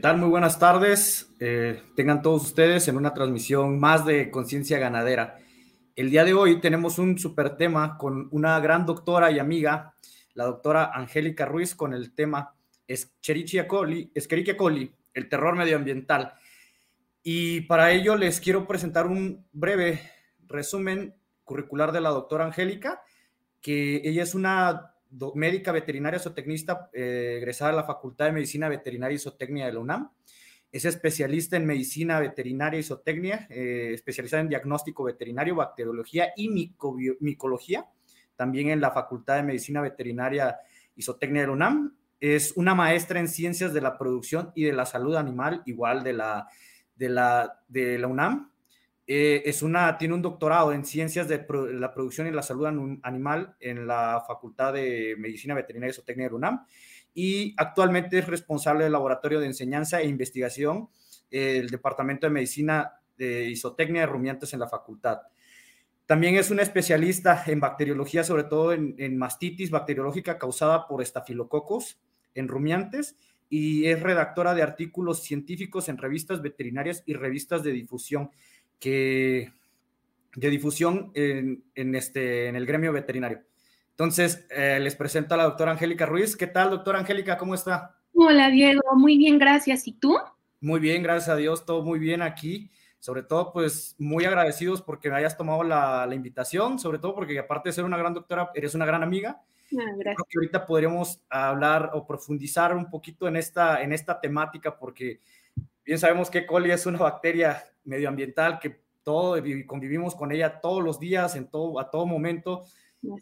¿Qué tal? Muy buenas tardes. Eh, tengan todos ustedes en una transmisión más de Conciencia Ganadera. El día de hoy tenemos un super tema con una gran doctora y amiga, la doctora Angélica Ruiz, con el tema Escherichia coli, Escherichia coli, el terror medioambiental. Y para ello les quiero presentar un breve resumen curricular de la doctora Angélica, que ella es una médica veterinaria zootecnista eh, egresada a la Facultad de Medicina Veterinaria y Zootecnia de la UNAM. Es especialista en medicina veterinaria y zootecnia, eh, especializada en diagnóstico veterinario, bacteriología y micología, también en la Facultad de Medicina Veterinaria y Zootecnia de la UNAM. Es una maestra en ciencias de la producción y de la salud animal, igual de la, de la, de la UNAM. Eh, es una, tiene un doctorado en ciencias de la producción y la salud animal en la Facultad de Medicina Veterinaria y Zootecnia de UNAM y actualmente es responsable del Laboratorio de Enseñanza e Investigación del Departamento de Medicina de Isotecnia de Rumiantes en la facultad. También es una especialista en bacteriología, sobre todo en mastitis bacteriológica causada por estafilococos en rumiantes y es redactora de artículos científicos en revistas veterinarias y revistas de difusión que, de difusión en, este, en el gremio veterinario. Entonces, eh, les presento a la doctora Angélica Ruiz. ¿Qué tal, doctora Angélica? ¿Cómo está? Hola, Diego. Muy bien, gracias. ¿Y tú? Muy bien, gracias a Dios. Todo muy bien aquí. Sobre todo, pues, muy agradecidos porque me hayas tomado la, la invitación. Sobre todo porque, aparte de ser una gran doctora, eres una gran amiga. Ah, gracias. Creo que ahorita podríamos hablar o profundizar un poquito en esta, en esta temática porque bien sabemos que coli es una bacteria medioambiental que todo, convivimos con ella todos los días, en todo, a todo momento,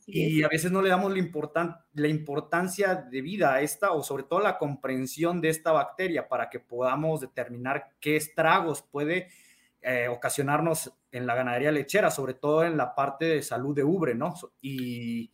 y a veces no le damos la, la importancia de vida a esta o sobre todo la comprensión de esta bacteria para que podamos determinar qué estragos puede eh, ocasionarnos en la ganadería lechera, sobre todo en la parte de salud de ubre, ¿no? Y,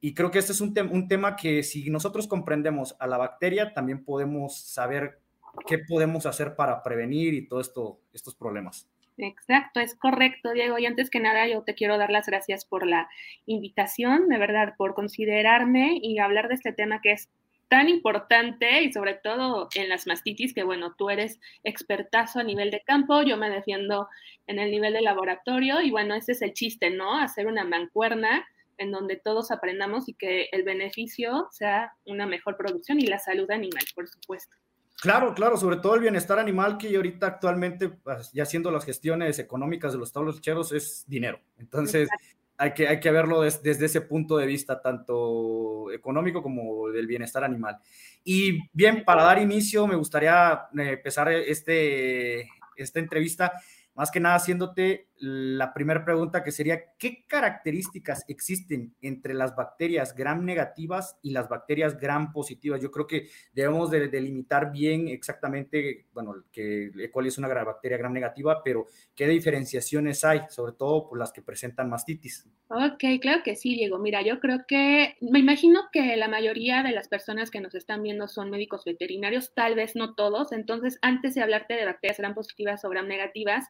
y creo que este es un, un tema que si nosotros comprendemos a la bacteria, también podemos saber qué podemos hacer para prevenir y todos esto, estos problemas. Exacto, es correcto, Diego. Y antes que nada, yo te quiero dar las gracias por la invitación, de verdad, por considerarme y hablar de este tema que es tan importante y sobre todo en las mastitis, que bueno, tú eres expertazo a nivel de campo, yo me defiendo en el nivel de laboratorio y bueno, ese es el chiste, ¿no? Hacer una mancuerna en donde todos aprendamos y que el beneficio sea una mejor producción y la salud animal, por supuesto. Claro, claro, sobre todo el bienestar animal que ahorita actualmente, pues, ya haciendo las gestiones económicas de los tablos lecheros, es dinero. Entonces, hay que, hay que verlo desde ese punto de vista, tanto económico como del bienestar animal. Y bien, para dar inicio, me gustaría eh, empezar este, esta entrevista más que nada haciéndote la primera pregunta que sería, ¿qué características existen entre las bacterias gram negativas y las bacterias gram positivas? Yo creo que debemos de delimitar bien exactamente, bueno, que E. coli es una bacteria gram negativa, pero ¿qué diferenciaciones hay, sobre todo por las que presentan mastitis? Ok, claro que sí, Diego. Mira, yo creo que, me imagino que la mayoría de las personas que nos están viendo son médicos veterinarios, tal vez no todos, entonces antes de hablarte de bacterias gram positivas o gram negativas,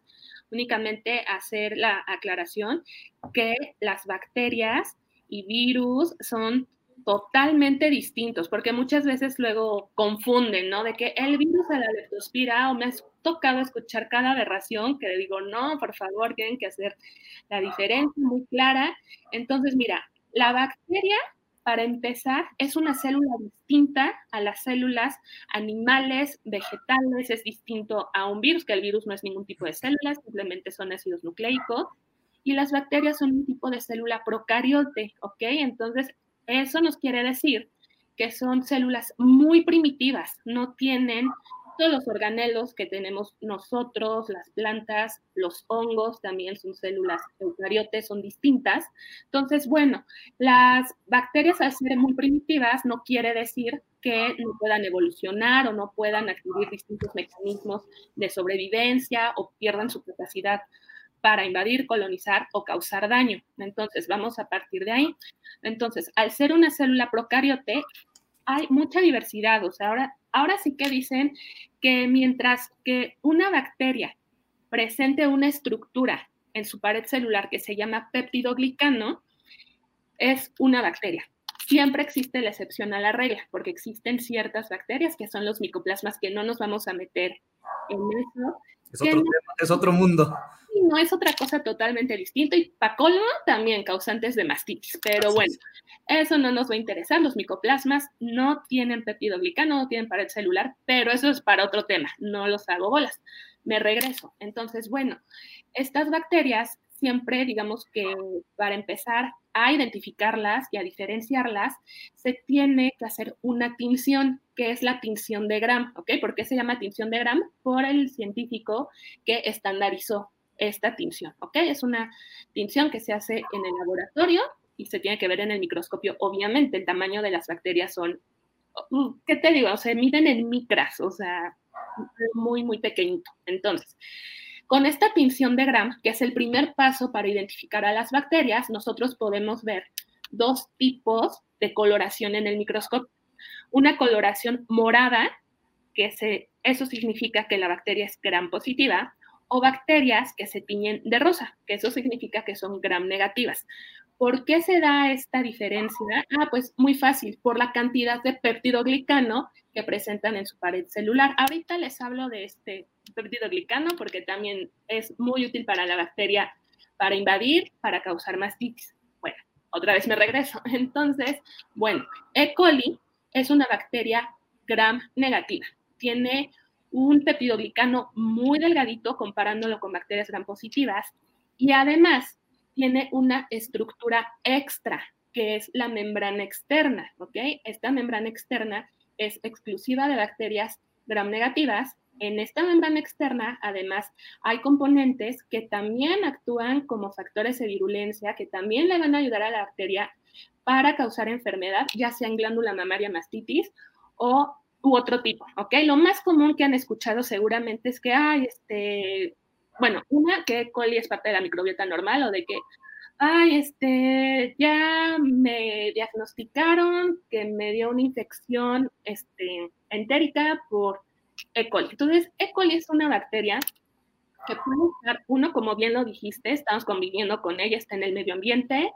únicamente hacer la aclaración que las bacterias y virus son totalmente distintos, porque muchas veces luego confunden, ¿no? De que el virus de la leptospira, o me ha tocado escuchar cada aberración que digo, no, por favor, tienen que hacer la diferencia muy clara. Entonces, mira, la bacteria para empezar, es una célula distinta a las células animales, vegetales, es distinto a un virus, que el virus no es ningún tipo de célula, simplemente son ácidos nucleicos, y las bacterias son un tipo de célula procariote, ¿ok? Entonces, eso nos quiere decir que son células muy primitivas, no tienen todos los organelos que tenemos nosotros, las plantas, los hongos también son células eucariotes, son distintas. Entonces, bueno, las bacterias al ser muy primitivas no quiere decir que no puedan evolucionar o no puedan adquirir distintos mecanismos de sobrevivencia o pierdan su capacidad para invadir, colonizar o causar daño. Entonces, vamos a partir de ahí. Entonces, al ser una célula procariote, hay mucha diversidad. O sea, ahora Ahora sí que dicen que mientras que una bacteria presente una estructura en su pared celular que se llama peptidoglicano, es una bacteria. siempre existe la excepción a la regla, porque existen ciertas bacterias que son los micoplasmas que no nos vamos a meter en eso. Es otro, es otro mundo. No es otra cosa totalmente distinta. Y pacolmo también causantes de mastitis. Pero bueno, eso no nos va a interesar. Los micoplasmas no tienen peptidoglicano, no tienen pared celular, pero eso es para otro tema. No los hago bolas. Me regreso. Entonces, bueno, estas bacterias siempre, digamos que para empezar a identificarlas y a diferenciarlas, se tiene que hacer una tinción, que es la tinción de Gram, ¿ok? ¿Por qué se llama tinción de Gram? Por el científico que estandarizó esta tinción, ¿ok? Es una tinción que se hace en el laboratorio y se tiene que ver en el microscopio. Obviamente, el tamaño de las bacterias son, ¿qué te digo? O miden en micras, o sea, muy, muy pequeñito. Entonces, con esta tinción de Gram, que es el primer paso para identificar a las bacterias, nosotros podemos ver dos tipos de coloración en el microscopio. Una coloración morada, que eso significa que la bacteria es gram positiva, o bacterias que se tiñen de rosa, que eso significa que son gram negativas. ¿Por qué se da esta diferencia? Ah, pues muy fácil, por la cantidad de peptidoglicano que presentan en su pared celular. Ahorita les hablo de este peptidoglicano porque también es muy útil para la bacteria para invadir, para causar mastitis. Bueno, otra vez me regreso. Entonces, bueno, E. coli es una bacteria gram negativa. Tiene un peptidoglicano muy delgadito comparándolo con bacterias gram positivas y además tiene una estructura extra, que es la membrana externa, ¿ok? Esta membrana externa es exclusiva de bacterias gram negativas. En esta membrana externa, además, hay componentes que también actúan como factores de virulencia, que también le van a ayudar a la bacteria para causar enfermedad, ya sea en glándula mamaria mastitis o u otro tipo, ¿ok? Lo más común que han escuchado seguramente es que, hay este, bueno, una, que coli es parte de la microbiota normal o de que, ay, este, ya me diagnosticaron que me dio una infección este, entérica por E. coli. Entonces, E. coli es una bacteria que puede estar, uno, como bien lo dijiste, estamos conviviendo con ella, está en el medio ambiente,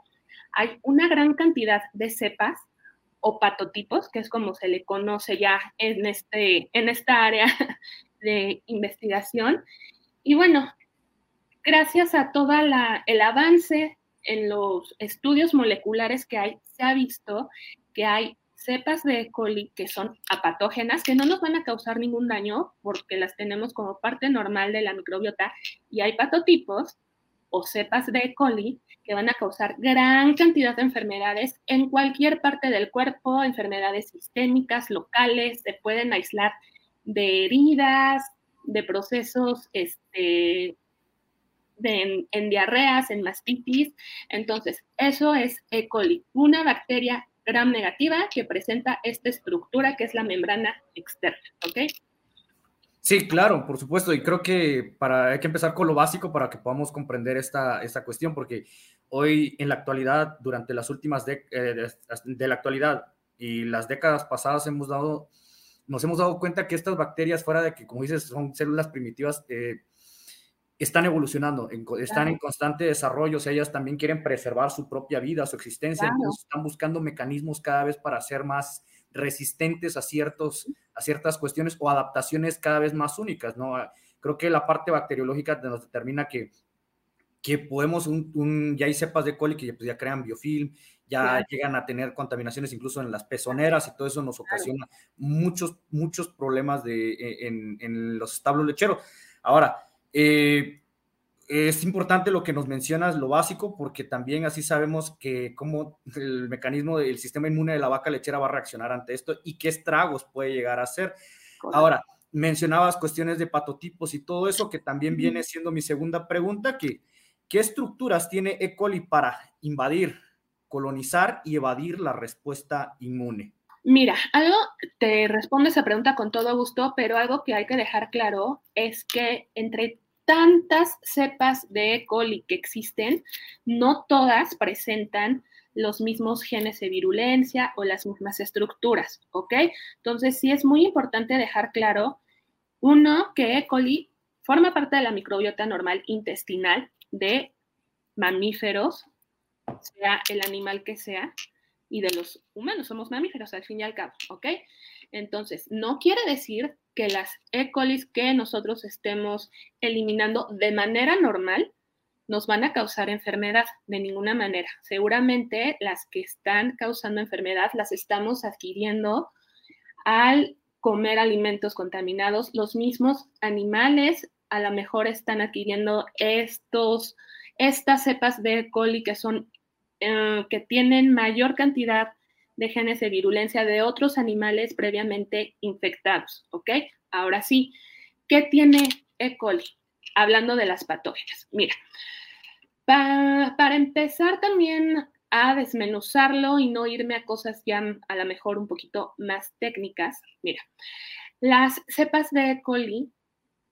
hay una gran cantidad de cepas o patotipos, que es como se le conoce ya en, este, en esta área de investigación, y bueno, gracias a todo el avance en los estudios moleculares que hay, se ha visto que hay cepas de E. coli que son apatógenas, que no nos van a causar ningún daño porque las tenemos como parte normal de la microbiota, y hay patotipos o cepas de E. coli que van a causar gran cantidad de enfermedades en cualquier parte del cuerpo, enfermedades sistémicas, locales, se pueden aislar de heridas, de procesos este, en, diarreas, en mastitis. Entonces, eso es E. coli, una bacteria gram negativa que presenta esta estructura que es la membrana externa, ¿ok? Sí, claro, por supuesto. Y creo que para, hay que empezar con lo básico para que podamos comprender esta, esta cuestión, porque hoy en la actualidad, durante las últimas de, eh, de la actualidad y las décadas pasadas hemos dado nos hemos dado cuenta que estas bacterias, fuera de que, como dices, son células primitivas, eh, están evolucionando, están en constante desarrollo, o sea, ellas también quieren preservar su propia vida, su existencia, entonces están buscando mecanismos cada vez para ser más resistentes a, ciertos, a ciertas cuestiones o adaptaciones cada vez más únicas, ¿no? Creo que la parte bacteriológica nos determina que, que podemos, un, ya hay cepas de coli que pues, ya crean biofilm, ya llegan a tener contaminaciones incluso en las pezoneras y todo eso nos ocasiona muchos, muchos problemas de, e, en, los establos lecheros. Ahora, eh, es importante lo que nos mencionas, lo básico, porque también así sabemos que cómo el mecanismo del sistema inmune de la vaca lechera va a reaccionar ante esto y qué estragos puede llegar a hacer. Ahora, mencionabas cuestiones de patotipos y todo eso, que también viene siendo mi segunda pregunta, que ¿qué estructuras tiene E. coli para invadir colonizar y evadir la respuesta inmune? Mira, algo te responde esa pregunta con todo gusto, pero algo que hay que dejar claro es que entre tantas cepas de E. coli que existen, no todas presentan los mismos genes de virulencia o las mismas estructuras, ¿ok? Entonces sí es muy importante dejar claro, uno, que E. coli forma parte de la microbiota normal intestinal de mamíferos, sea el animal que sea, y de los humanos, somos mamíferos al fin y al cabo, ¿ok? Entonces, no quiere decir que las E. coli que nosotros estemos eliminando de manera normal nos van a causar enfermedad de ninguna manera. Seguramente las que están causando enfermedad las estamos adquiriendo al comer alimentos contaminados. Los mismos animales a lo mejor están adquiriendo estos, estas cepas de E. coli que son eh, que tienen mayor cantidad de genes de virulencia de otros animales previamente infectados, ¿ok? Ahora sí, ¿qué tiene E. coli? Hablando de las patógenas. Mira, para empezar también a desmenuzarlo y no irme a cosas ya a lo mejor un poquito más técnicas, mira, las cepas de E. coli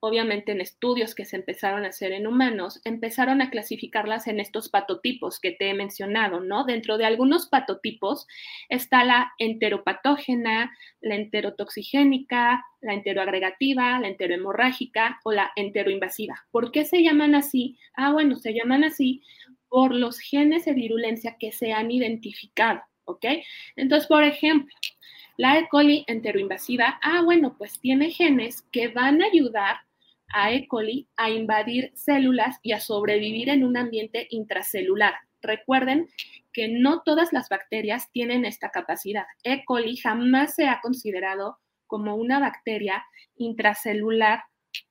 obviamente en estudios que se empezaron a hacer en humanos, empezaron a clasificarlas en estos patotipos que te he mencionado, ¿no? Dentro de algunos patotipos está la enteropatógena, la enterotoxigénica, la enteroagregativa, la enterohemorrágica o la enteroinvasiva. ¿Por qué se llaman así? Ah, bueno, se llaman así por los genes de virulencia que se han identificado, ¿ok? Entonces, por ejemplo, la E. coli enteroinvasiva, ah, bueno, pues tiene genes que van a ayudar a E. coli a invadir células y a sobrevivir en un ambiente intracelular. Recuerden que no todas las bacterias tienen esta capacidad. E. coli jamás se ha considerado como una bacteria intracelular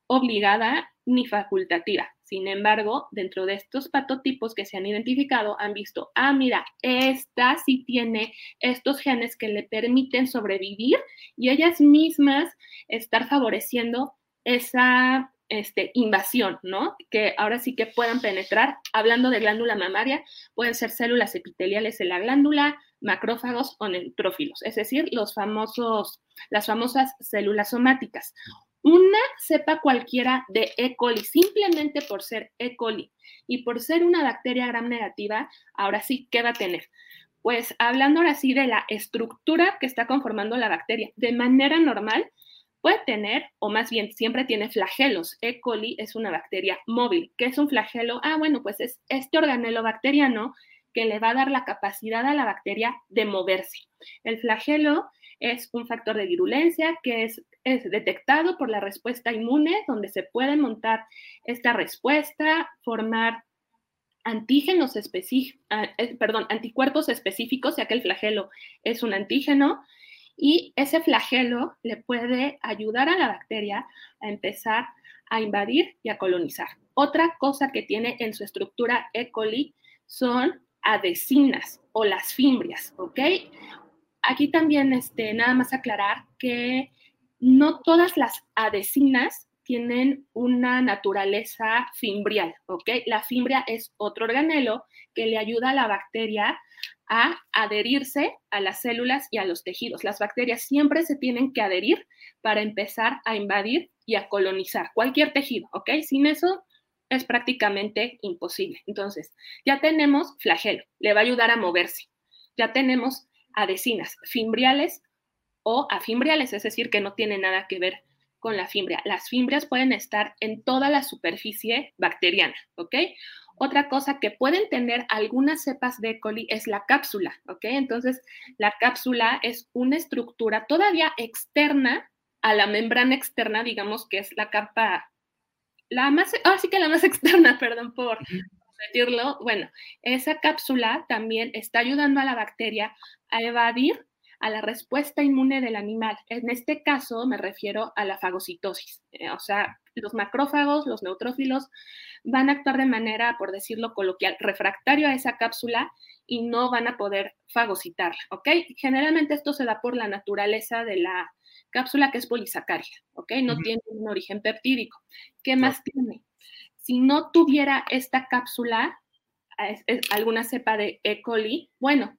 obligada ni facultativa. Sin embargo, dentro de estos patotipos que se han identificado, han visto, ah, mira, esta sí tiene estos genes que le permiten sobrevivir y ellas mismas estar favoreciendo esa este, invasión, ¿no? Que ahora sí que puedan penetrar. Hablando de glándula mamaria, pueden ser células epiteliales en la glándula, macrófagos o neutrófilos, es decir, los famosos, las famosas células somáticas. Una cepa cualquiera de E. coli, simplemente por ser E. coli y por ser una bacteria gram negativa, ahora sí, ¿qué va a tener? Pues hablando ahora sí de la estructura que está conformando la bacteria, de manera normal, Puede tener, o más bien siempre tiene flagelos. E. coli es una bacteria móvil. ¿Qué es un flagelo? Ah, bueno, pues es este organelo bacteriano que le va a dar la capacidad a la bacteria de moverse. El flagelo es un factor de virulencia que es, es detectado por la respuesta inmune, donde se puede montar esta respuesta, formar antígenos específicos, ah, eh, perdón, anticuerpos específicos, ya que el flagelo es un antígeno, y ese flagelo le puede ayudar a la bacteria a empezar a invadir y a colonizar. Otra cosa que tiene en su estructura E. coli son adhesinas o las fimbrias, ¿ok? Aquí también, este, nada más aclarar que no todas las adhesinas tienen una naturaleza fimbrial, ¿ok? La fimbria es otro organelo que le ayuda a la bacteria a adherirse a las células y a los tejidos. Las bacterias siempre se tienen que adherir para empezar a invadir y a colonizar cualquier tejido, ¿ok? Sin eso es prácticamente imposible. Entonces, ya tenemos flagelo, le va a ayudar a moverse. Ya tenemos adhesinas fimbriales o afimbriales, es decir, que no tiene nada que ver con la fimbria. Las fimbrias pueden estar en toda la superficie bacteriana, ¿ok? Otra cosa que pueden tener algunas cepas de E. coli es la cápsula, ¿ok? Entonces, la cápsula es una estructura todavía externa a la membrana externa, digamos que es la capa, la más, ahora sí que la más externa, perdón por decirlo. Bueno, esa cápsula también está ayudando a la bacteria a evadir a la respuesta inmune del animal. En este caso me refiero a la fagocitosis, eh, o sea, los macrófagos, los neutrófilos van a actuar de manera, por decirlo coloquial, refractario a esa cápsula y no van a poder fagocitarla, ¿ok? Generalmente esto se da por la naturaleza de la cápsula que es polisacárida, ¿ok? No tiene un origen peptídico. ¿Qué más tiene? Si no tuviera esta cápsula, alguna cepa de E. coli, bueno,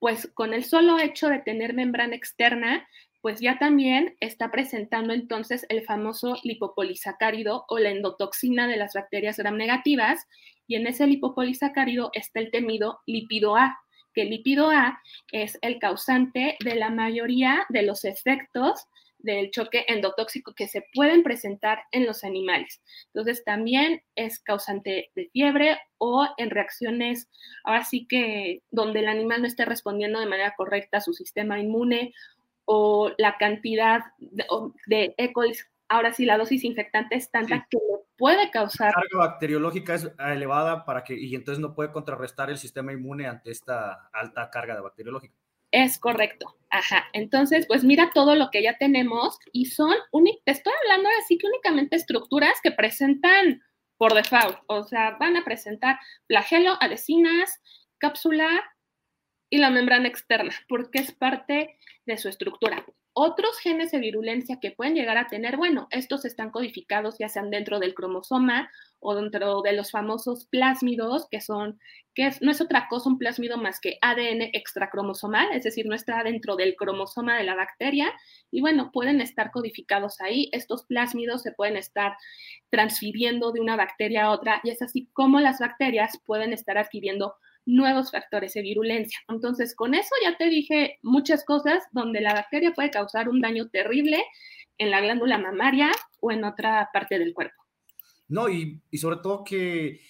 pues con el solo hecho de tener membrana externa, pues ya también está presentando entonces el famoso lipopolisacárido o la endotoxina de las bacterias gram negativas, y en ese lipopolisacárido está el temido lípido A, que el lípido A es el causante de la mayoría de los efectos del choque endotóxico que se pueden presentar en los animales. Entonces, también es causante de fiebre o en reacciones, ahora sí que donde el animal no esté respondiendo de manera correcta a su sistema inmune o la cantidad de, de E. coli, ahora sí la dosis infectante es tanta que puede causar. La carga bacteriológica es elevada para que, y entonces no puede contrarrestar el sistema inmune ante esta alta carga de bacteriológica. Es correcto. Ajá. Entonces, pues mira todo lo que ya tenemos y son, te estoy hablando así que únicamente estructuras que presentan por default. O sea, van a presentar flagelo, adhesinas, cápsula y la membrana externa, porque es parte de su estructura. Otros genes de virulencia que pueden llegar a tener, bueno, estos están codificados ya sean dentro del cromosoma o dentro de los famosos plásmidos, que son, que no es otra cosa un plásmido más que ADN extracromosomal, es decir, no está dentro del cromosoma de la bacteria. Y bueno, pueden estar codificados ahí. Estos plásmidos se pueden estar transfiriendo de una bacteria a otra y es así como las bacterias pueden estar adquiriendo nuevos factores de virulencia. Entonces, con eso ya te dije muchas cosas donde la bacteria puede causar un daño terrible en la glándula mamaria o en otra parte del cuerpo. No, y, sobre todo que,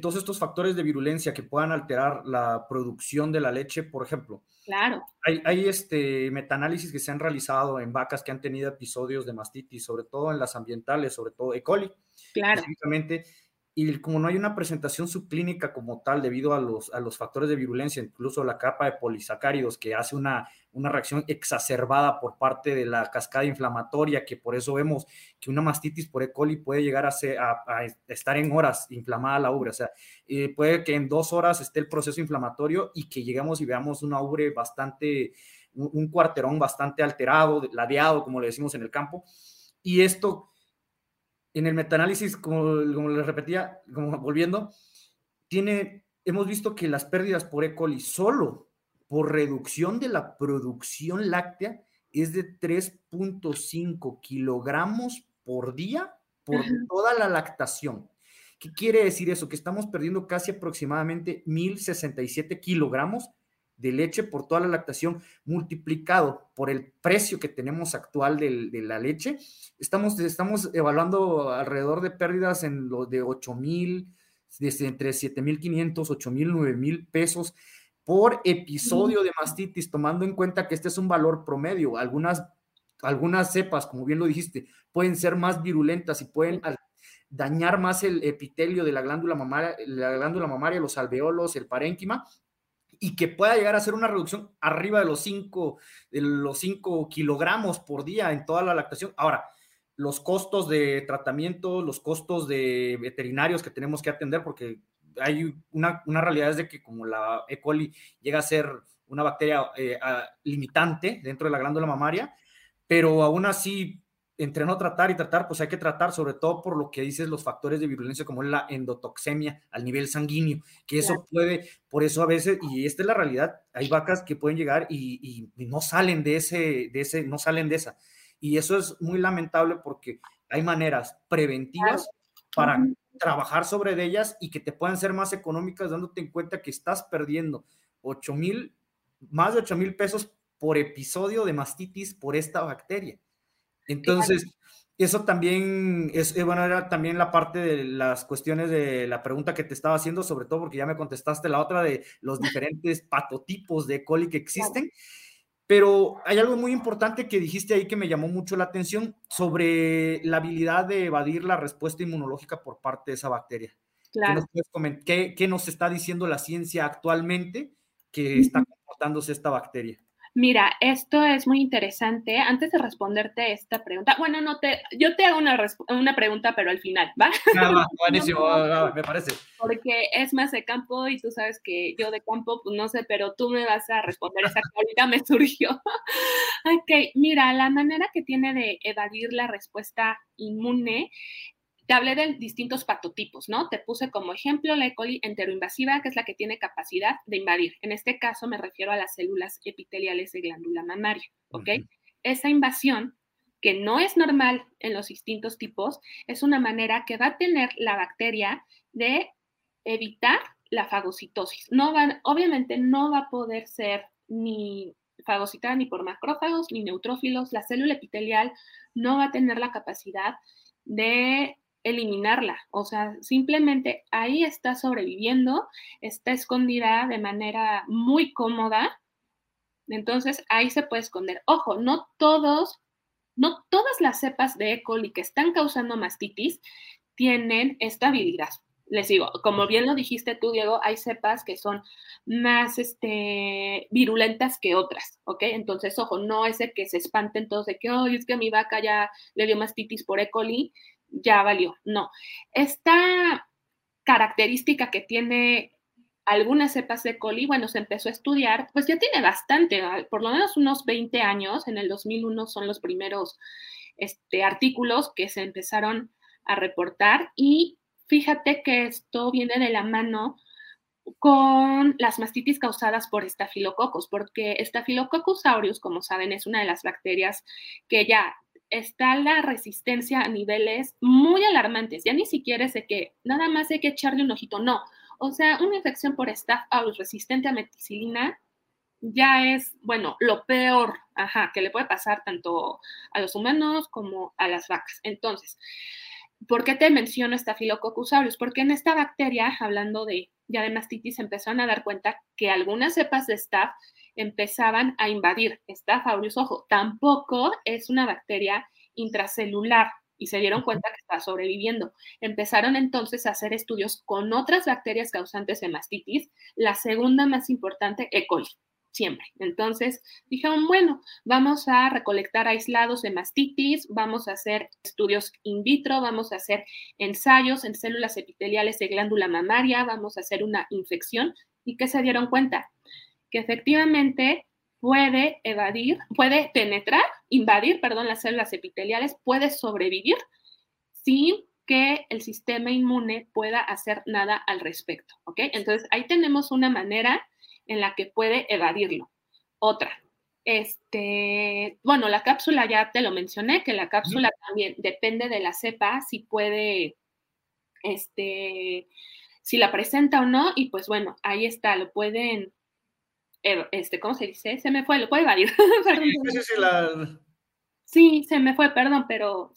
todos estos factores de virulencia que puedan alterar la producción de la leche, por ejemplo. Claro. Hay, hay este, metaanálisis que se han realizado en vacas que han tenido episodios de mastitis, sobre todo en las ambientales, sobre todo E. coli. Claro. Específicamente, y como no hay una presentación subclínica como tal debido a los, a los factores de virulencia, incluso la capa de polisacáridos que hace una, una reacción exacerbada por parte de la cascada inflamatoria, que por eso vemos que una mastitis por E. coli puede llegar a, ser, a, estar en horas inflamada la ubre, o sea, eh, puede que en dos horas esté el proceso inflamatorio y que lleguemos y veamos una ubre bastante, un, un cuarterón bastante alterado, ladeado, como le decimos en el campo, y esto en el metaanálisis, como, como les repetía, como volviendo, tiene, hemos visto que las pérdidas por E. coli solo por reducción de la producción láctea es de 3.5 kilogramos por día por toda la lactación. ¿Qué quiere decir eso? Que estamos perdiendo casi aproximadamente 1.067 kilogramos de leche por toda la lactación multiplicado por el precio que tenemos actual de, la leche, estamos, estamos evaluando alrededor de pérdidas en lo de 8 mil, desde entre 7 mil 500, 8 mil, 9 mil pesos por episodio de mastitis, tomando en cuenta que este es un valor promedio. Algunas, algunas cepas, como bien lo dijiste, pueden ser más virulentas y pueden dañar más el epitelio de la glándula mamaria, la glándula mamaria, los alveolos, el parénquima, y que pueda llegar a ser una reducción arriba de los 5 de los 5 kilogramos por día en toda la lactación. Ahora, los costos de tratamiento, los costos de veterinarios que tenemos que atender, porque hay una, una realidad de que como la E. coli llega a ser una bacteria eh, limitante dentro de la glándula mamaria, pero aún así entre no tratar y tratar, pues hay que tratar, sobre todo por lo que dices los factores de virulencia, como la endotoxemia al nivel sanguíneo, que eso puede, por eso a veces, y esta es la realidad, hay vacas que pueden llegar y, no salen de ese, de ese, no salen de esa. Y eso es muy lamentable porque hay maneras preventivas para trabajar sobre ellas y que te puedan ser más económicas, dándote en cuenta que estás perdiendo 8 mil, más de 8 mil pesos por episodio de mastitis por esta bacteria. Entonces, eso también es, eh, bueno, era también la parte de las cuestiones de la pregunta que te estaba haciendo, sobre todo porque ya me contestaste la otra de los diferentes patotipos de coli que existen. Pero hay algo muy importante que dijiste ahí que me llamó mucho la atención sobre la habilidad de evadir la respuesta inmunológica por parte de esa bacteria. Claro. ¿Qué, nos, está diciendo la ciencia actualmente que está comportándose esta bacteria? Mira, esto es muy interesante. Antes de responderte esta pregunta, bueno, no te, yo te hago una, una pregunta, pero al final, ¿va? Ah, buenísimo, me parece. Porque es más de campo y tú sabes que yo de campo, pues no sé, pero tú me vas a responder esa que ahorita me surgió. ok, mira, la manera que tiene de evadir la respuesta inmune te hablé de distintos patotipos, ¿no? Te puse como ejemplo la E. coli enteroinvasiva, que es la que tiene capacidad de invadir. En este caso me refiero a las células epiteliales de glándula mamaria, ¿ok? Esa invasión, que no es normal en los distintos tipos, es una manera que va a tener la bacteria de evitar la fagocitosis. No va, obviamente no va a poder ser ni fagocitada ni por macrófagos ni neutrófilos, la célula epitelial no va a tener la capacidad de eliminarla. O sea, simplemente ahí está sobreviviendo, está escondida de manera muy cómoda. Entonces ahí se puede esconder. Ojo, no todos, no todas las cepas de E. coli que están causando mastitis tienen esta habilidad les digo, como bien lo dijiste tú, Diego, hay cepas que son más este, virulentas que otras, ¿ok? Entonces, ojo, no es de que se espanten todos de que, oh, es que mi vaca ya le dio mastitis por E. coli, ya valió. No. Esta característica que tiene algunas cepas de coli, bueno, se empezó a estudiar, pues ya tiene bastante, por lo menos unos 20 años, en el 2001 son los primeros este, artículos que se empezaron a reportar y Fíjate que esto viene de la mano con las mastitis causadas por estafilococos, porque Staphylococcus aureus, como saben, es una de las bacterias que ya está la resistencia a niveles muy alarmantes. Ya ni siquiera de que nada más hay que echarle un ojito, no. O sea, una infección por Staph aureus resistente a meticilina ya es, bueno, lo peor, que le puede pasar tanto a los humanos como a las vacas. Entonces, ¿Por qué te menciono Staphylococcus aureus? Porque en esta bacteria, hablando de ya de mastitis, empezaron a dar cuenta que algunas cepas de Staph empezaban a invadir Staph aureus. Ojo, tampoco es una bacteria intracelular y se dieron cuenta que está sobreviviendo. Empezaron entonces a hacer estudios con otras bacterias causantes de mastitis, la segunda más importante, E. coli siempre. Entonces dijeron, bueno, vamos a recolectar aislados de mastitis, vamos a hacer estudios in vitro, vamos a hacer ensayos en células epiteliales de glándula mamaria, vamos a hacer una infección. ¿Y qué se dieron cuenta? Que efectivamente puede evadir, puede penetrar, invadir, perdón, las células epiteliales, puede sobrevivir sin que el sistema inmune pueda hacer nada al respecto, ¿ok? Entonces ahí tenemos una manera en la que puede evadirlo. Otra, este, bueno, la cápsula ya te lo mencioné, que la cápsula también depende de la cepa, si puede, este, si la presenta o no, y pues bueno, ahí está, lo pueden, este, ¿cómo se dice? Se me fue, lo puede evadir. sí, se me fue, perdón, pero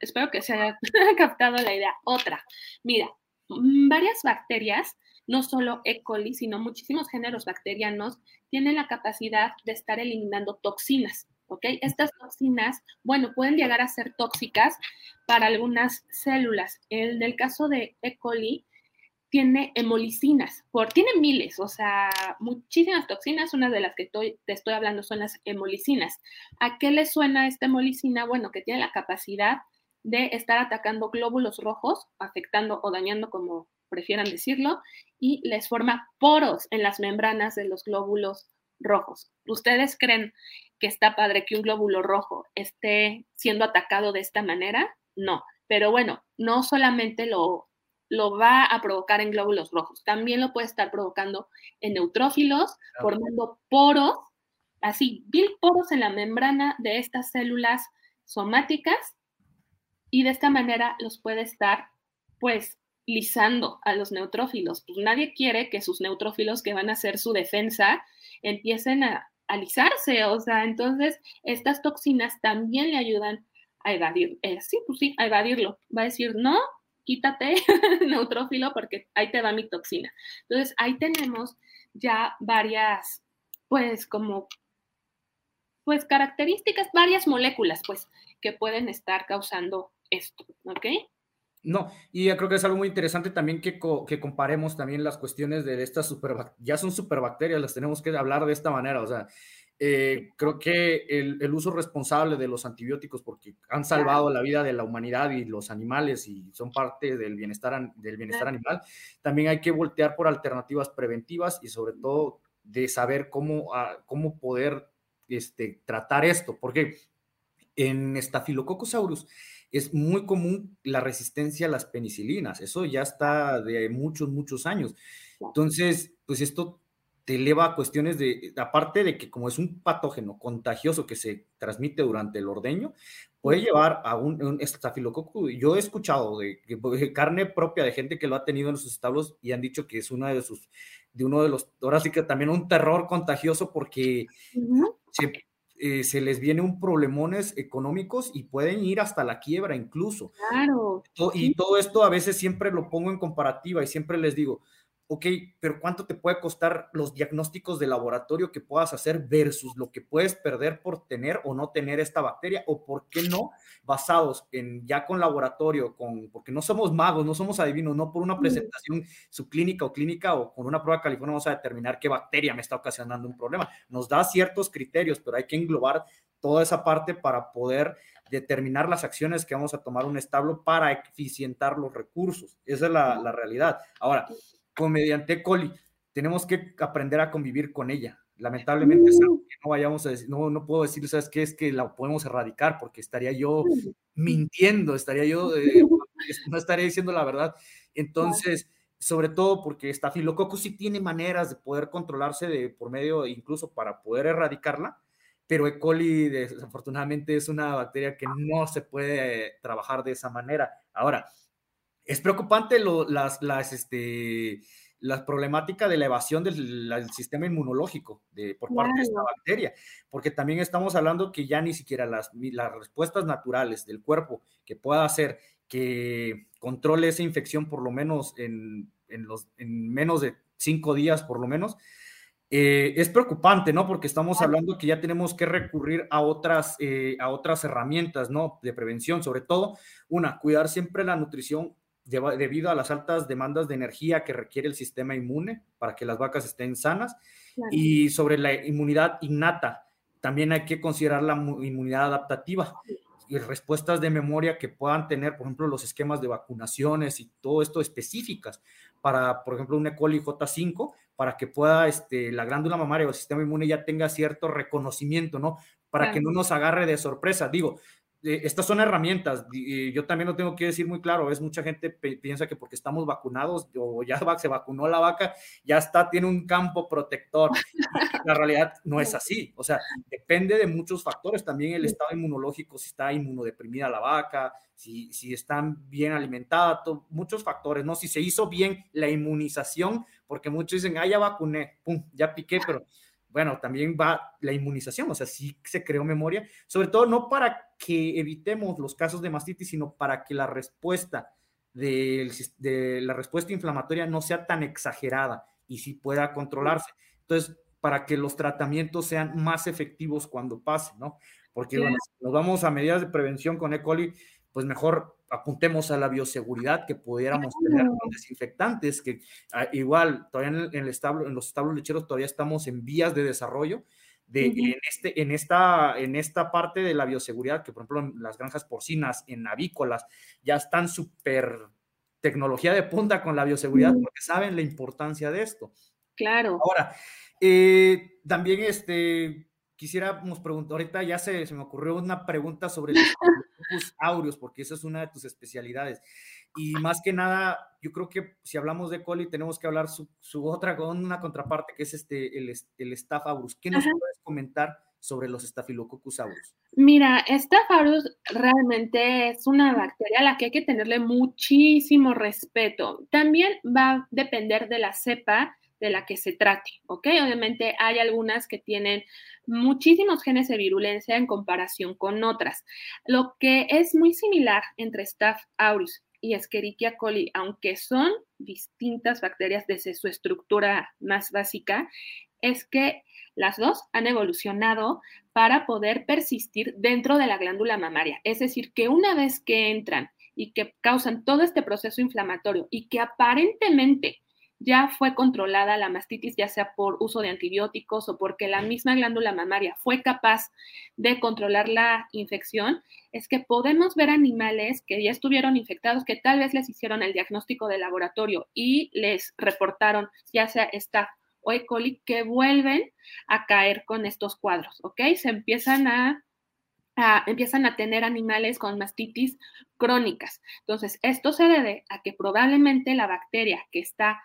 espero que se haya captado la idea. Otra, mira, mm, varias bacterias no solo E. coli, sino muchísimos géneros bacterianos tienen la capacidad de estar eliminando toxinas. ¿ok? Estas toxinas, bueno, pueden llegar a ser tóxicas para algunas células. En el caso de E. coli, tiene hemolicinas, por, tiene miles, o sea, muchísimas toxinas, una de las que te estoy hablando son las hemolicinas. ¿A qué le suena esta hemolicina? Bueno, que tiene la capacidad de estar atacando glóbulos rojos, afectando o dañando, como prefieran decirlo, y les forma poros en las membranas de los glóbulos rojos. ¿Ustedes creen que está padre que un glóbulo rojo esté siendo atacado de esta manera? No, pero bueno, no solamente lo, lo va a provocar en glóbulos rojos, también lo puede estar provocando en neutrófilos, formando poros, así, mil poros en la membrana de estas células somáticas y de esta manera los puede estar, pues, lisando a los neutrófilos. Pues nadie quiere que sus neutrófilos que van a ser su defensa empiecen a, alisarse, o sea, entonces estas toxinas también le ayudan a evadir, eh, sí, pues sí, a evadirlo. Va a decir, no, quítate neutrófilo porque ahí te va mi toxina. Entonces ahí tenemos ya varias, pues como, pues características, varias moléculas, pues, que pueden estar causando esto, ¿ok? No, y creo que es algo muy interesante también que, que comparemos también las cuestiones de, estas super, ya son superbacterias, las tenemos que hablar de esta manera, o sea, eh, creo que el, el, uso responsable de los antibióticos, porque han salvado la vida de la humanidad y los animales y son parte del bienestar, del bienestar animal, también hay que voltear por alternativas preventivas y sobre todo de saber cómo, ah, cómo poder este, tratar esto, porque en Staphylococcus aureus, es muy común la resistencia a las penicilinas. Eso ya está de muchos, muchos años. Entonces, pues esto te eleva a cuestiones de, aparte de que como es un patógeno contagioso que se transmite durante el ordeño, puede llevar a un, estafilococo. Yo he escuchado de, carne propia de gente que lo ha tenido en sus establos y han dicho que es una de sus, de uno de los, ahora sí que también un terror contagioso porque eh, se, les viene un problemones económicos y pueden ir hasta la quiebra incluso. Claro. Y todo esto a veces siempre lo pongo en comparativa y siempre les digo, ok, pero ¿cuánto te puede costar los diagnósticos de laboratorio que puedas hacer versus lo que puedes perder por tener o no tener esta bacteria? ¿O por qué no basados en ya con laboratorio, con, porque no somos magos, no somos adivinos, no por una presentación subclínica o clínica o con una prueba California vamos a determinar qué bacteria me está ocasionando un problema. Nos da ciertos criterios, pero hay que englobar toda esa parte para poder determinar las acciones que vamos a tomar un establo para eficientar los recursos. Esa es la, la realidad. Ahora, mediante coli, tenemos que aprender a convivir con ella. Lamentablemente es algo que no vayamos a decir, no, no puedo decir, ¿sabes qué? Es que la podemos erradicar porque estaría yo mintiendo, estaría yo, eh, no estaría diciendo la verdad. Entonces, sobre todo porque Staphylococcus sí tiene maneras de poder controlarse de, por medio, incluso para poder erradicarla, pero E. coli desafortunadamente es una bacteria que no se puede trabajar de esa manera. Ahora, es preocupante lo, las, las, este, la problemática de la evasión del, sistema inmunológico de, por parte de esta bacteria, porque también estamos hablando que ya ni siquiera las, las respuestas naturales del cuerpo que pueda hacer que controle esa infección por lo menos en, en, los, en menos de cinco días, por lo menos, eh, es preocupante, ¿no? Porque estamos hablando que ya tenemos que recurrir a otras, eh, a otras herramientas, ¿no? De prevención, sobre todo, una, cuidar siempre la nutrición debido a las altas demandas de energía que requiere el sistema inmune para que las vacas estén sanas. Y sobre la inmunidad innata, también hay que considerar la inmunidad adaptativa y respuestas de memoria que puedan tener, por ejemplo, los esquemas de vacunaciones y todo esto específicas para, por ejemplo, un E. coli J5, para que pueda este, la glándula mamaria o el sistema inmune ya tenga cierto reconocimiento, ¿no? Para que no nos agarre de sorpresa. Digo, eh, estas son herramientas, y yo también lo tengo que decir muy claro, es mucha gente piensa que porque estamos vacunados o ya se vacunó la vaca, ya está, tiene un campo protector. la realidad no es así, o sea, depende de muchos factores, también el estado inmunológico, si está inmunodeprimida la vaca, si, si están bien alimentadas, muchos factores, ¿no? Si se hizo bien la inmunización, porque muchos dicen, ah, ya vacuné, pum, ya piqué, pero bueno, también va la inmunización, o sea, sí se creó memoria, sobre todo no para que evitemos los casos de mastitis, sino para que la respuesta de, la respuesta inflamatoria no sea tan exagerada y sí pueda controlarse. Entonces, para que los tratamientos sean más efectivos cuando pase, ¿no? Porque bueno, nos vamos a medidas de prevención con E. coli, pues mejor apuntemos a la bioseguridad que pudiéramos tener con desinfectantes, que ah, igual todavía en, el establo, en los establos lecheros todavía estamos en vías de desarrollo. De, en, este, en, esta, en esta parte de la bioseguridad, que por ejemplo en las granjas porcinas, en avícolas, ya están súper tecnología de punta con la bioseguridad porque saben la importancia de esto. Claro. Ahora, eh, también este, quisiéramos preguntar, ahorita ya se, se, me ocurrió una pregunta sobre los aureus, porque esa es una de tus especialidades. Y más que nada, yo creo que si hablamos de coli, tenemos que hablar su, su otra, una contraparte, que es este, el, el Staph aureus. ¿Qué nos puedes comentar sobre los Staphylococcus aureus? Mira, Staph aureus realmente es una bacteria a la que hay que tenerle muchísimo respeto. También va a depender de la cepa de la que se trate, ¿ok? Obviamente hay algunas que tienen muchísimos genes de virulencia en comparación con otras. Lo que es muy similar entre Staph aureus y Escherichia coli, aunque son distintas bacterias desde su estructura más básica, es que las dos han evolucionado para poder persistir dentro de la glándula mamaria. Es decir, que una vez que entran y que causan todo este proceso inflamatorio y que aparentemente ya fue controlada la mastitis, ya sea por uso de antibióticos o porque la misma glándula mamaria fue capaz de controlar la infección, es que podemos ver animales que ya estuvieron infectados, que tal vez les hicieron el diagnóstico de laboratorio y les reportaron ya sea esta o E. coli, que vuelven a caer con estos cuadros, ¿ok? Se empiezan a empiezan a tener animales con mastitis crónicas. Entonces, esto se debe a que probablemente la bacteria que está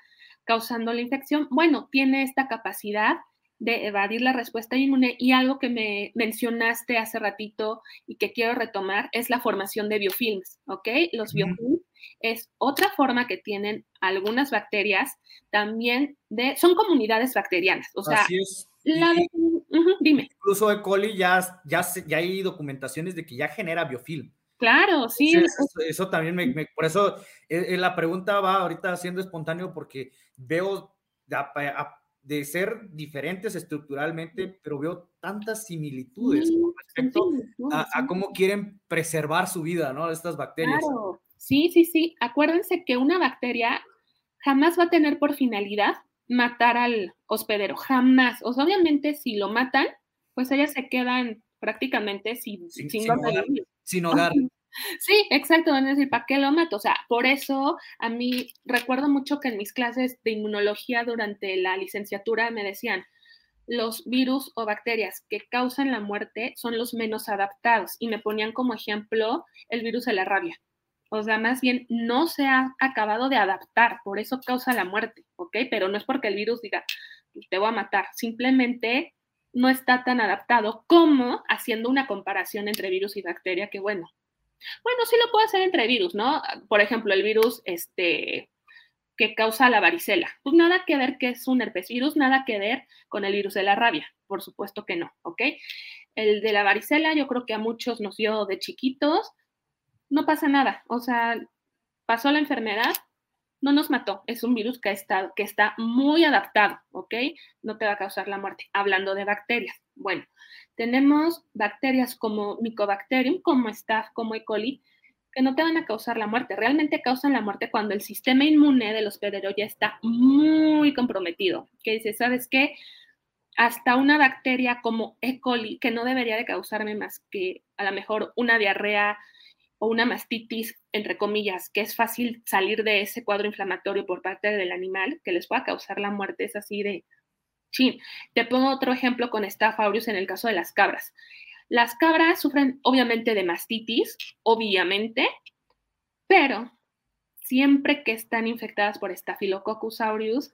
causando la infección, bueno, tiene esta capacidad de evadir la respuesta inmune y algo que me mencionaste hace ratito y que quiero retomar es la formación de biofilms, ¿ok? Los biofilms es otra forma que tienen algunas bacterias también de, son comunidades bacterianas. O sea, Así es. la de- dime. Incluso E. coli ya, ya, ya hay documentaciones de que ya genera biofilm. Claro, sí. Sí, eso, eso también me, me- por eso eh, eh, la pregunta va ahorita siendo espontáneo porque veo de, a- a- de ser diferentes estructuralmente, pero veo tantas similitudes Sí, con respecto similitudes, a, cómo quieren preservar su vida, ¿no? Estas bacterias. Claro, sí, sí, sí. Acuérdense que una bacteria jamás va a tener por finalidad matar al hospedero, jamás. O sea, obviamente si lo matan, pues ellas se quedan prácticamente sin, Sin- sin sin. Sin hogar. Sí, exacto, van a decir, ¿para qué lo mato? O sea, por eso a mí recuerdo mucho que en mis clases de inmunología durante la licenciatura me decían, los virus o bacterias que causan la muerte son los menos adaptados y me ponían como ejemplo el virus de la rabia. O sea, más bien no se ha acabado de adaptar, por eso causa la muerte, ¿ok? Pero no es porque el virus diga, te voy a matar, simplemente no está tan adaptado como haciendo una comparación entre virus y bacteria, que bueno, bueno, sí lo puedo hacer entre virus, ¿no? Por ejemplo, el virus este, que causa la varicela. Pues nada que ver que es un herpesvirus, nada que ver con el virus de la rabia. Por supuesto que no, ¿ok? El de la varicela yo creo que a muchos nos dio de chiquitos. No pasa nada. O sea, pasó la enfermedad, no nos mató. Es un virus que está, que está muy adaptado, ¿ok? No te va a causar la muerte. Hablando de bacterias. Bueno, tenemos bacterias como Mycobacterium, como Staph, como E. coli, que no te van a causar la muerte. Realmente causan la muerte cuando el sistema inmune del hospedero ya está muy comprometido. Que dice, ¿sabes qué? Hasta una bacteria como E. coli, que no debería de causarme más que a lo mejor una diarrea o una mastitis, entre comillas, que es fácil salir de ese cuadro inflamatorio por parte del animal, que les pueda causar la muerte, es así de chin. Te pongo otro ejemplo con Staph aureus en el caso de las cabras. Las cabras sufren obviamente de mastitis, obviamente, pero siempre que están infectadas por Staphylococcus aureus,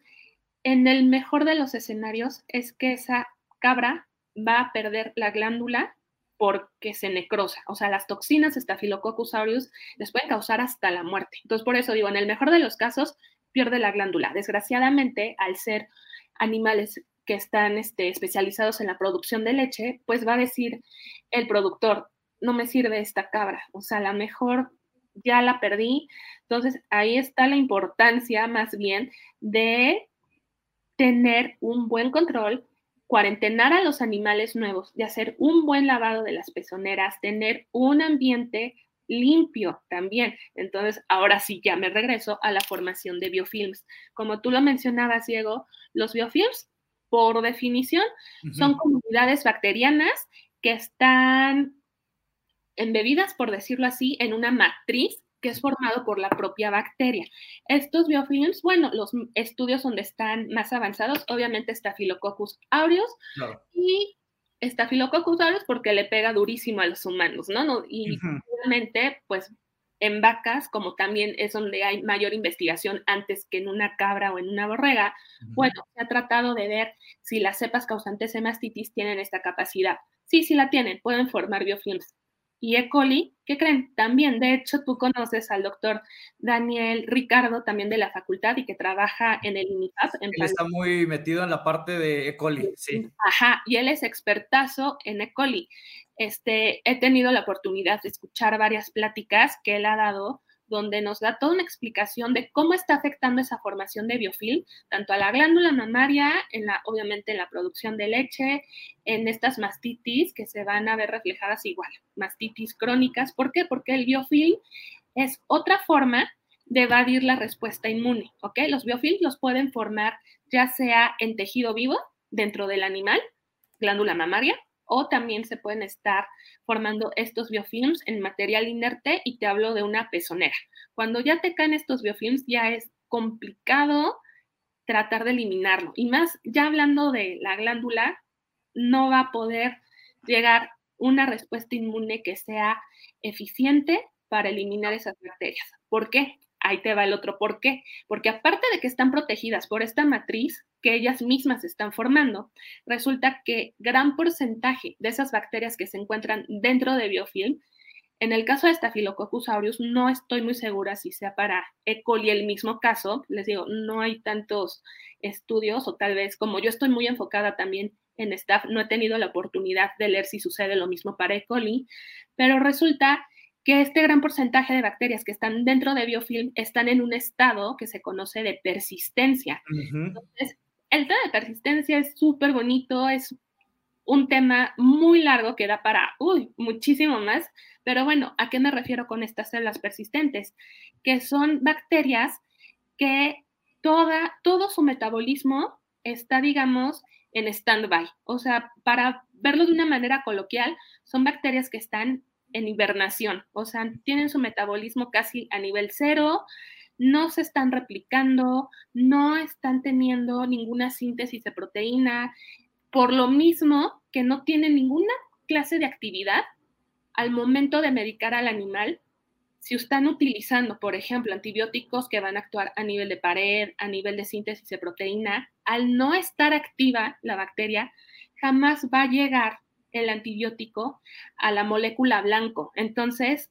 en el mejor de los escenarios es que esa cabra va a perder la glándula porque se necrosa. O sea, las toxinas Staphylococcus aureus les pueden causar hasta la muerte. Entonces, por eso digo, en el mejor de los casos, pierde la glándula. Desgraciadamente, al ser animales que están este, especializados en la producción de leche, pues va a decir el productor, no me sirve esta cabra, o sea, la mejor ya la perdí. Entonces, ahí está la importancia más bien de tener un buen control, cuarentenar a los animales nuevos, de hacer un buen lavado de las pezoneras, tener un ambiente limpio también. Entonces, ahora sí, ya me regreso a la formación de biofilms. Como tú lo mencionabas, Diego, los biofilms, por definición, uh -huh. son comunidades bacterianas que están embebidas, por decirlo así, en una matriz que es formado por la propia bacteria. Estos biofilms, bueno, los estudios donde están más avanzados, obviamente Staphylococcus aureus claro. y Staphylococcus aureus porque le pega durísimo a los humanos, ¿no? no y uh -huh. obviamente, pues en vacas, como también es donde hay mayor investigación antes que en una cabra o en una borrega, uh -huh. bueno, se ha tratado de ver si las cepas causantes de mastitis tienen esta capacidad. Sí, sí la tienen, pueden formar biofilms. Y E. coli, ¿qué creen? También, de hecho, tú conoces al doctor Daniel Ricardo, también de la facultad y que trabaja en el INIFAP. En él está muy metido en la parte de E. coli, sí. Ajá, y él es expertazo en E. coli. Este, he tenido la oportunidad de escuchar varias pláticas que él ha dado donde nos da toda una explicación de cómo está afectando esa formación de biofilm, tanto a la glándula mamaria, en la, obviamente en la producción de leche, en estas mastitis que se van a ver reflejadas igual, mastitis crónicas. ¿Por qué? Porque el biofilm es otra forma de evadir la respuesta inmune, ¿ok? Los biofilms los pueden formar ya sea en tejido vivo dentro del animal, glándula mamaria, o también se pueden estar formando estos biofilms en material inerte y te hablo de una pezonera. Cuando ya te caen estos biofilms ya es complicado tratar de eliminarlo y más ya hablando de la glándula no va a poder llegar una respuesta inmune que sea eficiente para eliminar esas bacterias. ¿Por qué? Ahí te va el otro por qué. Porque aparte de que están protegidas por esta matriz que ellas mismas están formando, resulta que gran porcentaje de esas bacterias que se encuentran dentro de biofilm En el caso de Staphylococcus aureus, no estoy muy segura si sea para E. coli el mismo caso. Les digo, no hay tantos estudios o tal vez como yo estoy muy enfocada también en staff, no he tenido la oportunidad de leer si sucede lo mismo para E. coli, pero resulta que este gran porcentaje de bacterias que están dentro de biofilm están en un estado que se conoce de persistencia. Entonces, el tema de persistencia es súper bonito, es un tema muy largo que da para, uy, muchísimo más, pero bueno, ¿a qué me refiero con estas células persistentes? Que son bacterias que toda, todo su metabolismo está, digamos, en stand-by. O sea, para verlo de una manera coloquial, son bacterias que están en hibernación, o sea, tienen su metabolismo casi a nivel cero, no se están replicando, no están teniendo ninguna síntesis de proteína, por lo mismo que no tienen ninguna clase de actividad al momento de medicar al animal. Si están utilizando, por ejemplo, antibióticos que van a actuar a nivel de pared, a nivel de síntesis de proteína, al no estar activa la bacteria, jamás va a llegar el antibiótico a la molécula blanco. Entonces,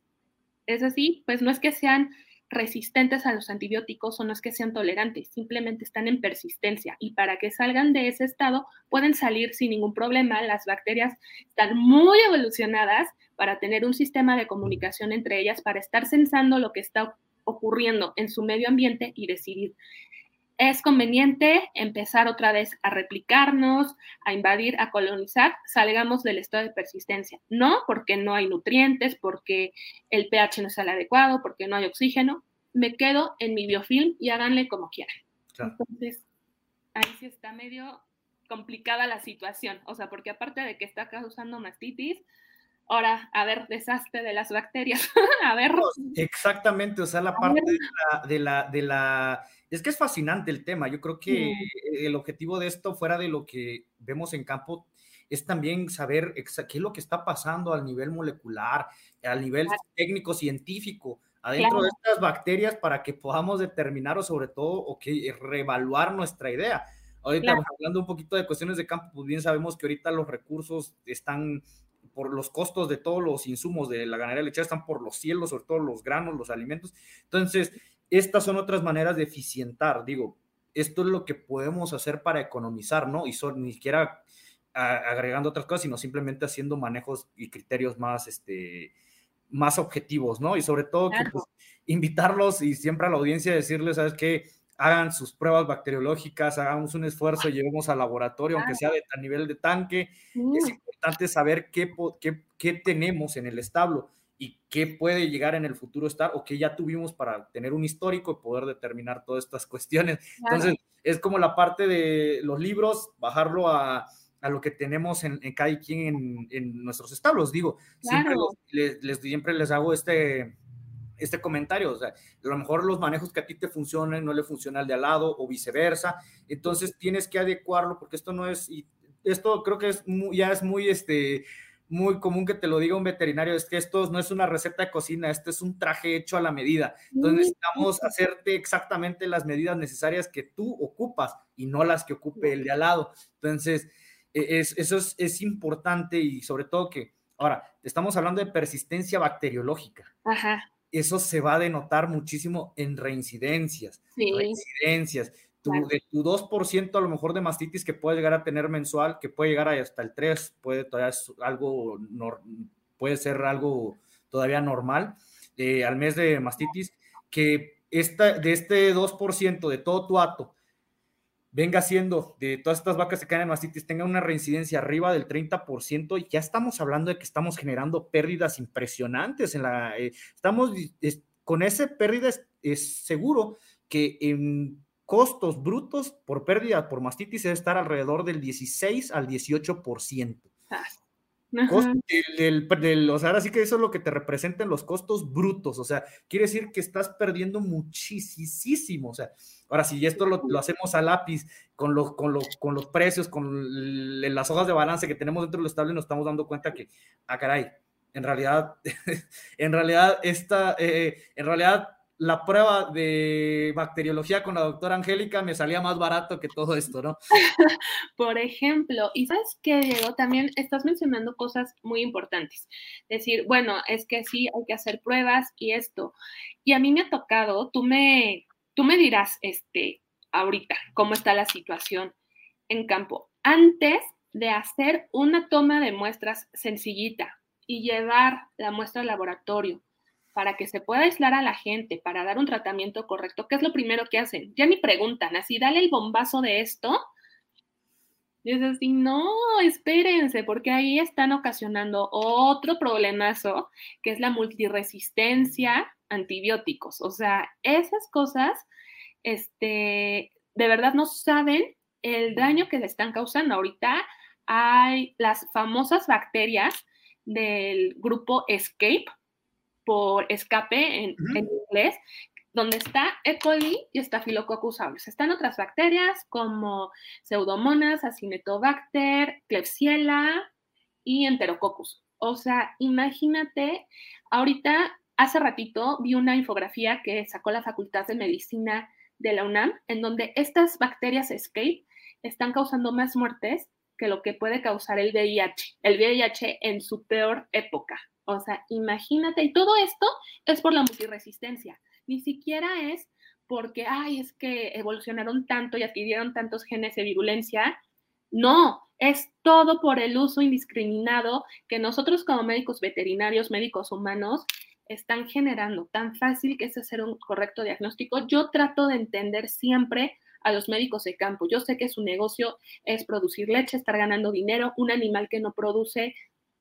es así, pues no es que sean resistentes a los antibióticos o no es que sean tolerantes, simplemente están en persistencia y para que salgan de ese estado pueden salir sin ningún problema. Las bacterias están muy evolucionadas para tener un sistema de comunicación entre ellas, para estar sensando lo que está ocurriendo en su medio ambiente y decidir es conveniente empezar otra vez a replicarnos, a invadir, a colonizar, salgamos del estado de persistencia. No porque no hay nutrientes, porque el pH no es el adecuado, porque no hay oxígeno. Me quedo en mi biofilm y háganle como quieran. Entonces, ahí sí está medio complicada la situación. O sea, porque aparte de que está causando mastitis, ahora, a ver, desastre de las bacterias. a ver. Exactamente, o sea, la parte de la, de la, Es que es fascinante el tema. Yo creo que el objetivo de esto, fuera de lo que vemos en campo, es también saber qué es lo que está pasando al nivel molecular, al nivel técnico, científico, adentro de estas bacterias para que podamos determinar o sobre todo, o que reevaluar nuestra idea. Ahorita hablando un poquito de cuestiones de campo, pues bien sabemos que ahorita los recursos están por los costos de todos los insumos de la ganadería lechera están por los cielos, sobre todo los granos, los alimentos. Entonces, estas son otras maneras de eficientar. Digo, esto es lo que podemos hacer para economizar, ¿no? Y son, ni siquiera agregando otras cosas, sino simplemente haciendo manejos y criterios más, este, más objetivos, ¿no? Y sobre todo pues, invitarlos y siempre a la audiencia decirles, ¿sabes qué? Hagan sus pruebas bacteriológicas, hagamos un esfuerzo, llevemos al laboratorio, aunque sea de, a nivel de tanque. Es importante saber qué, qué, qué, tenemos en el establo y qué puede llegar en el futuro estar o qué ya tuvimos para tener un histórico y poder determinar todas estas cuestiones. Entonces, es como la parte de los libros, bajarlo a, a lo que tenemos en, en cada quien en, en, nuestros establos. Digo, siempre, les, siempre les hago este este comentario. O sea, a lo mejor los manejos que a ti te funcionan no le funciona al de al lado o viceversa. Entonces tienes que adecuarlo porque esto no es, y esto creo que es ya es muy, este, muy común que te lo diga un veterinario, es que esto no es una receta de cocina, esto es un traje hecho a la medida. Entonces necesitamos hacerte exactamente las medidas necesarias que tú ocupas y no las que ocupe el de al lado. Entonces, e, es, eso es, es importante y sobre todo que, ahora, estamos hablando de persistencia bacteriológica. Ajá eso se va a denotar muchísimo en reincidencias. Reincidencias. De tu 2% a lo mejor de mastitis que puede llegar a tener mensual, que puede llegar hasta el 3, puede todavía algo, puede ser algo todavía normal eh, al mes de mastitis, que esta, de este 2% de todo tu ato venga siendo de todas estas vacas que caen en mastitis, tenga una reincidencia arriba del 30%, y ya estamos hablando de que estamos generando pérdidas impresionantes en la, eh, estamos con ese pérdida es, seguro que en costos brutos por pérdida por mastitis debe estar alrededor del 16 al 18%. Ah, del, o sea, ahora sí que eso es lo que te representan los costos brutos, o sea, quiere decir que estás perdiendo muchísimo, o sea, ahora si esto lo, hacemos a lápiz con, los con, con los precios, con las hojas de balance que tenemos dentro del estable, nos estamos dando cuenta que, ah, caray, en realidad, en realidad, esta, eh, en realidad la prueba de bacteriología con la doctora Angélica me salía más barato que todo esto, ¿no? Por ejemplo, y sabes qué, Diego, también estás mencionando cosas muy importantes. Decir, bueno, es que sí, hay que hacer pruebas y esto. Y a mí me ha tocado, tú me, tú me dirás, este, ahorita, cómo está la situación en campo. Antes de hacer una toma de muestras sencillita y llevar la muestra al laboratorio para que se pueda aislar a la gente, para dar un tratamiento correcto, ¿qué es lo primero que hacen? Ya ni preguntan, así, dale el bombazo de esto. Y es así, no, espérense, porque ahí están ocasionando otro problemazo, que es la multiresistencia antibióticos. O sea, esas cosas, este, de verdad no saben el daño que le están causando. Ahorita hay las famosas bacterias del grupo Escape, por escape en, inglés, donde está E. coli y Staphylococcus aureus. Están otras bacterias como Pseudomonas, Acinetobacter, Klebsiella y Enterococcus. O sea, imagínate, ahorita, hace ratito vi una infografía que sacó la Facultad de Medicina de la UNAM, en donde estas bacterias escape están causando más muertes que lo que puede causar el VIH, el VIH en su peor época. O sea, imagínate, y todo esto es por la multiresistencia, ni siquiera es porque, ay, es que evolucionaron tanto y adquirieron tantos genes de virulencia. No, es todo por el uso indiscriminado que nosotros como médicos veterinarios, médicos humanos, están generando. Tan fácil que es hacer un correcto diagnóstico. Yo trato de entender siempre a los médicos de campo. Yo sé que su negocio es producir leche, estar ganando dinero. Un animal que no produce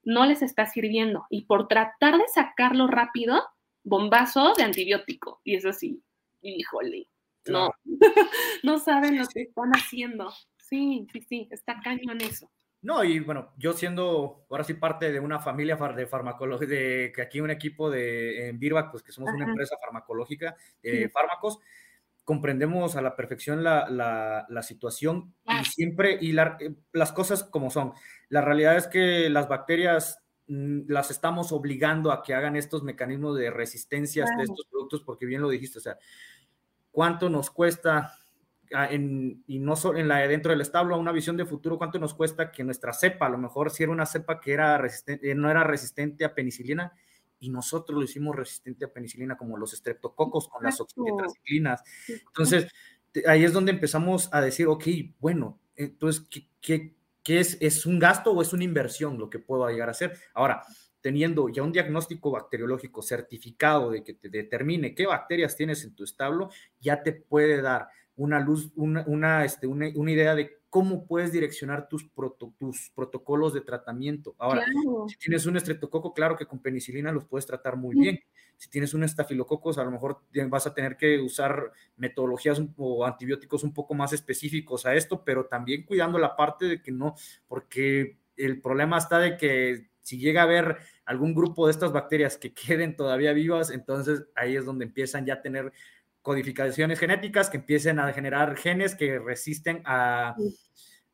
no les está sirviendo. Y por tratar de sacarlo rápido, bombazo de antibiótico. Y eso sí, híjole, no, no saben lo que están haciendo. Sí, sí, sí, está cañón eso. No, y bueno, yo siendo ahora sí parte de una familia de farmacología, de que aquí un equipo de en pues que somos una empresa farmacológica de fármacos, comprendemos a la perfección la, la, situación y siempre, y eh, las cosas como son. La realidad es que las bacterias mm, las estamos obligando a que hagan estos mecanismos de resistencia de estos productos, porque bien lo dijiste, o sea, ¿cuánto nos cuesta, ah, en, y no solo en la dentro del establo, una visión de futuro, cuánto nos cuesta que nuestra cepa, a lo mejor si era una cepa que era resistente, no era resistente a penicilina, y nosotros lo hicimos resistente a penicilina como los estreptococos con las oxitetraciclinas. Entonces, ahí es donde empezamos a decir, ok, bueno, entonces, ¿qué, qué, es? ¿Es un gasto o es una inversión lo que puedo llegar a hacer? Ahora, teniendo ya un diagnóstico bacteriológico certificado de que te determine qué bacterias tienes en tu establo, ya te puede dar una luz, una, una, este, una, una idea de cómo puedes direccionar tus, tus protocolos de tratamiento. Ahora, si tienes un estreptococo, claro que con penicilina los puedes tratar muy bien. Si tienes un estafilococos, a lo mejor vas a tener que usar metodologías o antibióticos un poco más específicos a esto, pero también cuidando la parte de que no, porque el problema está de que si llega a haber algún grupo de estas bacterias que queden todavía vivas, entonces ahí es donde empiezan ya a tener codificaciones genéticas que empiecen a generar genes que resisten a,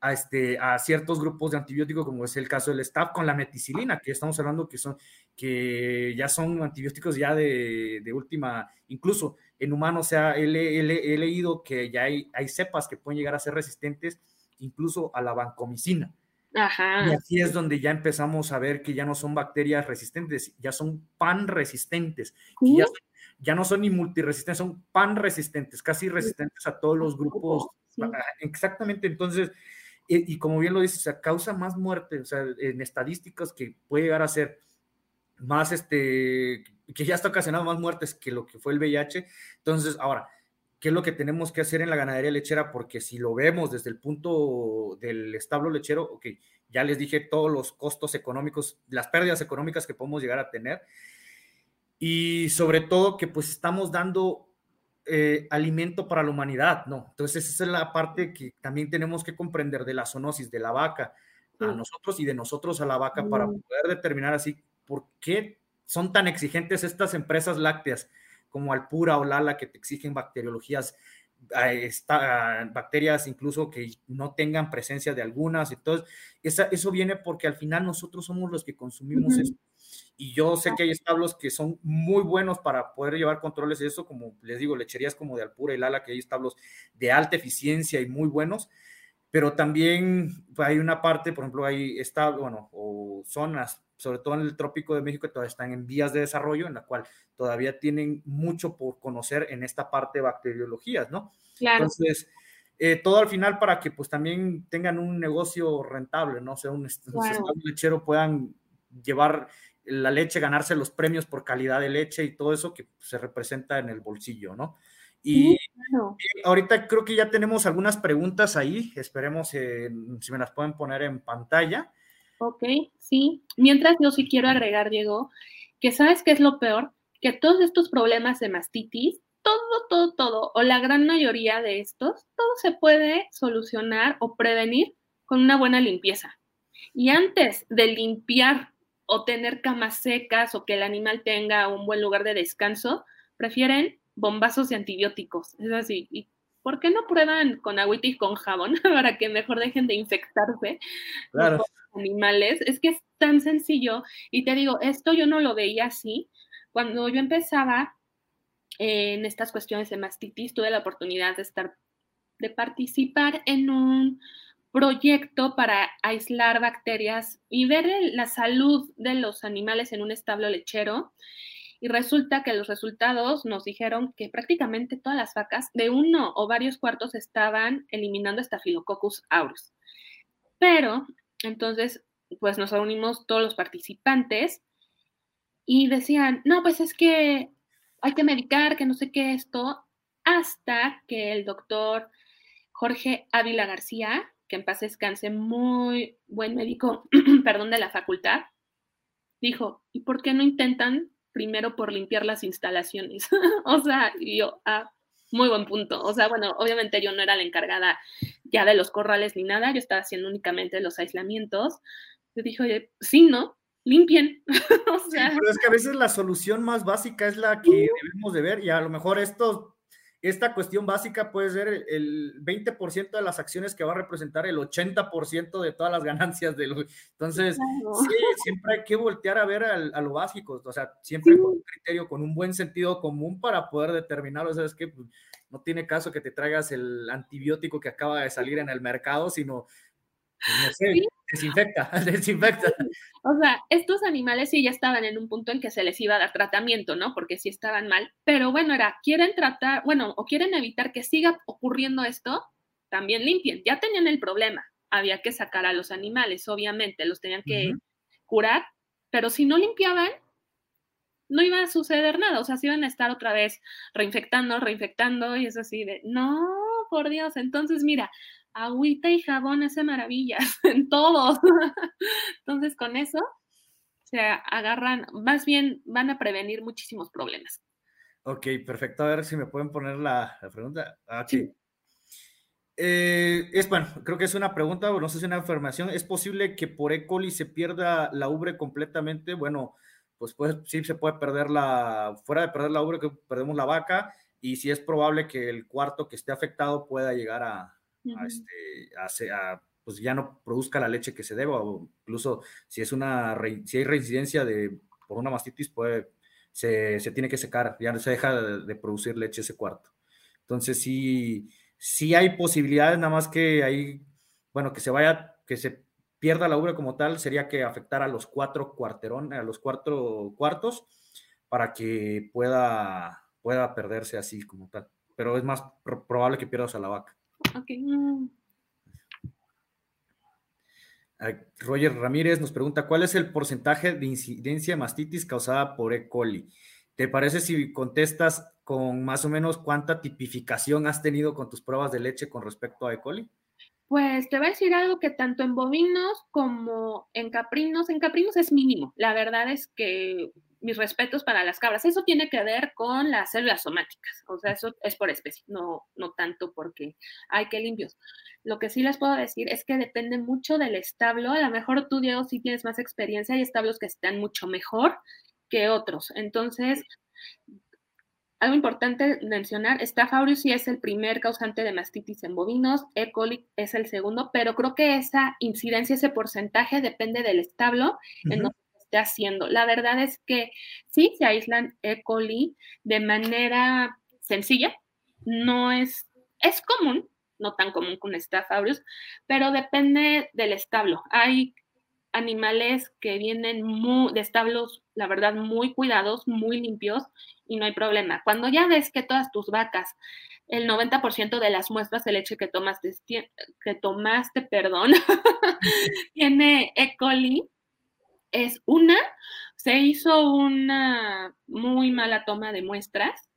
a, este, a ciertos grupos de antibióticos, como es el caso del staph con la meticilina, que estamos hablando que, son, que ya son antibióticos ya de, de última, incluso en humanos, o sea, he, he, leído que ya hay, hay cepas que pueden llegar a ser resistentes incluso a la vancomicina. Ajá. Y así es donde ya empezamos a ver que ya no son bacterias resistentes, ya son pan resistentes, ya son ya no son ni multiresistentes, son pan resistentes, casi resistentes a todos los grupos. Exactamente, entonces, y, como bien lo dices, o sea, causa más muerte, o sea, en estadísticas que puede llegar a ser más, este, que ya está ocasionando más muertes que lo que fue el VIH. Entonces, ahora, ¿qué es lo que tenemos que hacer en la ganadería lechera? Porque si lo vemos desde el punto del establo lechero, ok, ya les dije todos los costos económicos, las pérdidas económicas que podemos llegar a tener y sobre todo que pues estamos dando eh, alimento para la humanidad, ¿no? Entonces esa es la parte que también tenemos que comprender de la zoonosis de la vaca a nosotros y de nosotros a la vaca para poder determinar así por qué son tan exigentes estas empresas lácteas como Alpura o Lala que te exigen bacteriologías, bacterias incluso que no tengan presencia de algunas. Entonces, esa, eso viene porque al final nosotros somos los que consumimos esto Y yo sé que hay establos que son muy buenos para poder llevar controles de eso, como les digo, lecherías como de Alpura y Lala, que hay establos de alta eficiencia y muy buenos, pero también hay una parte, por ejemplo, hay establos, bueno, o zonas, sobre todo en el trópico de México, que todavía están en vías de desarrollo, en la cual todavía tienen mucho por conocer en esta parte de bacteriologías, ¿no? Claro. Entonces, eh, todo al final para que pues también tengan un negocio rentable, ¿no? O sea, un, lechero puedan llevar la leche, ganarse los premios por calidad de leche y todo eso que se representa en el bolsillo, ¿no? Y, ahorita creo que ya tenemos algunas preguntas ahí, esperemos si me las pueden poner en pantalla. Ok, sí. Mientras yo sí quiero agregar, Diego, que sabes qué es lo peor, que todos estos problemas de mastitis todo, todo, todo, o la gran mayoría de estos, todo se puede solucionar o prevenir con una buena limpieza. Y antes de limpiar o tener camas secas o que el animal tenga un buen lugar de descanso, prefieren bombazos de antibióticos. Es así. ¿Y por qué no prueban con agüita y con jabón para que mejor dejen de infectarse claro. los animales? Es que es tan sencillo. Y te digo, esto yo no lo veía así. Cuando yo empezaba, en estas cuestiones de mastitis, tuve la oportunidad de estar, de participar en un proyecto para aislar bacterias y ver la salud de los animales en un establo lechero. Y resulta que los resultados nos dijeron que prácticamente todas las vacas de uno o varios cuartos estaban eliminando Staphylococcus aureus. Pero entonces, pues nos reunimos todos los participantes y decían, no, pues es que hay que medicar, que no sé qué esto, hasta que el doctor Jorge Ávila García, que en paz descanse, muy buen médico, perdón, de la facultad, dijo, ¿y por qué no intentan primero por limpiar las instalaciones? o sea, yo, ah, muy buen punto. O sea, bueno, obviamente yo no era la encargada ya de los corrales ni nada, yo estaba haciendo únicamente los aislamientos. Yo dije, oye, sí, ¿no? limpien. o sea, pero es que a veces la solución más básica es la que debemos de ver y a lo mejor esto, esta cuestión básica puede ser el 20% de las acciones que va a representar el 80% de todas las ganancias de Entonces, sí, siempre hay que voltear a ver a, lo básico, o sea, siempre con un criterio, con un buen sentido común para poder determinar, o sea, es que pues, no tiene caso que te traigas el antibiótico que acaba de salir en el mercado, sino no sé, desinfecta, desinfecta. O sea, estos animales sí ya estaban en un punto en que se les iba a dar tratamiento, ¿no? Porque sí estaban mal, pero bueno, era, quieren tratar, bueno, o quieren evitar que siga ocurriendo esto, también limpien. Ya tenían el problema, había que sacar a los animales, obviamente, los tenían que curar, pero si no limpiaban, no iba a suceder nada, o sea, se iban a estar otra vez reinfectando, reinfectando, y es así de, no, por Dios, entonces mira, agüita y jabón hace maravillas en todos. Entonces, con eso se agarran, más bien van a prevenir muchísimos problemas. Ok, perfecto. A ver si me pueden poner la, pregunta. Ah, sí. Eh, es bueno, creo que es una pregunta, no sé si es una afirmación. ¿Es posible que por E. coli se pierda la ubre completamente? Bueno, pues, pues sí se puede perder la, fuera de perder la ubre, que perdemos la vaca, y si es probable que el cuarto que esté afectado pueda llegar a, este, a, pues ya no produzca la leche que se deba, o incluso si es una si hay reincidencia de por una mastitis, puede, se, se tiene que secar, ya no se deja de, producir leche ese cuarto. Entonces sí, sí hay posibilidades, nada más que ahí, bueno, que se vaya, que se pierda la ubre como tal, sería que afectara a los cuatro cuarterón, a los cuatro cuartos, para que pueda, pueda perderse así como tal. Pero es más probable que pierdas a la vaca. Roger Ramírez nos pregunta, ¿cuál es el porcentaje de incidencia de mastitis causada por E. coli? ¿Te parece si contestas con más o menos cuánta tipificación has tenido con tus pruebas de leche con respecto a E. coli? Pues te voy a decir algo que tanto en bovinos como en caprinos, en caprinos es mínimo. La verdad es que mis respetos para las cabras. Eso tiene que ver con las células somáticas, o sea, eso es por especie, no, no tanto porque hay que limpios. Lo que sí les puedo decir es que depende mucho del establo. A lo mejor tú, Diego, sí tienes más experiencia, hay establos que están mucho mejor que otros. Entonces, algo importante mencionar, Staph sí es el primer causante de mastitis en bovinos, E. coli es el segundo, pero creo que esa incidencia, ese porcentaje depende del establo en donde esté haciendo. La verdad es que sí se aíslan E. coli de manera sencilla, no es, es común, no tan común con Staph aureus, pero depende del establo. Hay animales que vienen de establos, la verdad, muy cuidados, muy limpios y no hay problema. Cuando ya ves que todas tus vacas, el 90% de las muestras de leche que tomaste, que tomaste perdón, tiene E. coli, es una, se hizo una muy mala toma de muestras,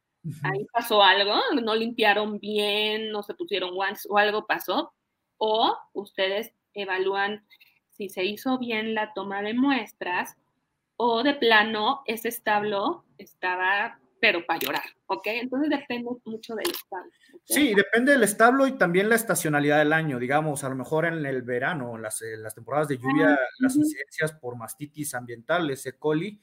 ahí pasó algo, no limpiaron bien, no se pusieron guantes o algo pasó, o ustedes evalúan si se hizo bien la toma de muestras o de plano ese establo estaba pero para llorar, ¿ok? Entonces depende mucho del establo. Sí, depende del establo y también la estacionalidad del año, digamos, a lo mejor en el verano, en las, las temporadas de lluvia, ah, las incidencias por mastitis ambiental, ese coli,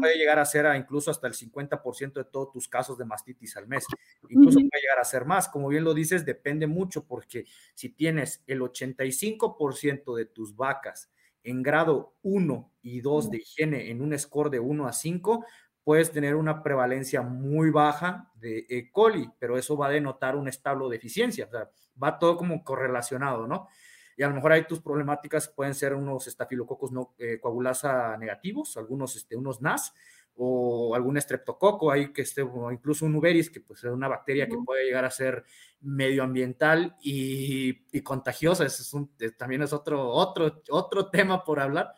puede llegar a ser incluso hasta el 50% de todos tus casos de mastitis al mes. Incluso puede llegar a ser más, como bien lo dices, depende mucho porque si tienes el 85% de tus vacas en grado 1 y 2 de higiene en un score de 1 a 5, puedes tener una prevalencia muy baja de E. coli, pero eso va a denotar un establo de eficiencia, o sea, va todo como correlacionado, ¿no? Y a lo mejor ahí tus problemáticas pueden ser unos estafilococos no, eh, coagulasa negativos, algunos, este, unos NAS, o algún estreptococo ahí que esté, o incluso un uberis, que pues es una bacteria que puede llegar a ser medioambiental y, y contagiosa, es un, eh, también es otro, otro, otro tema por hablar,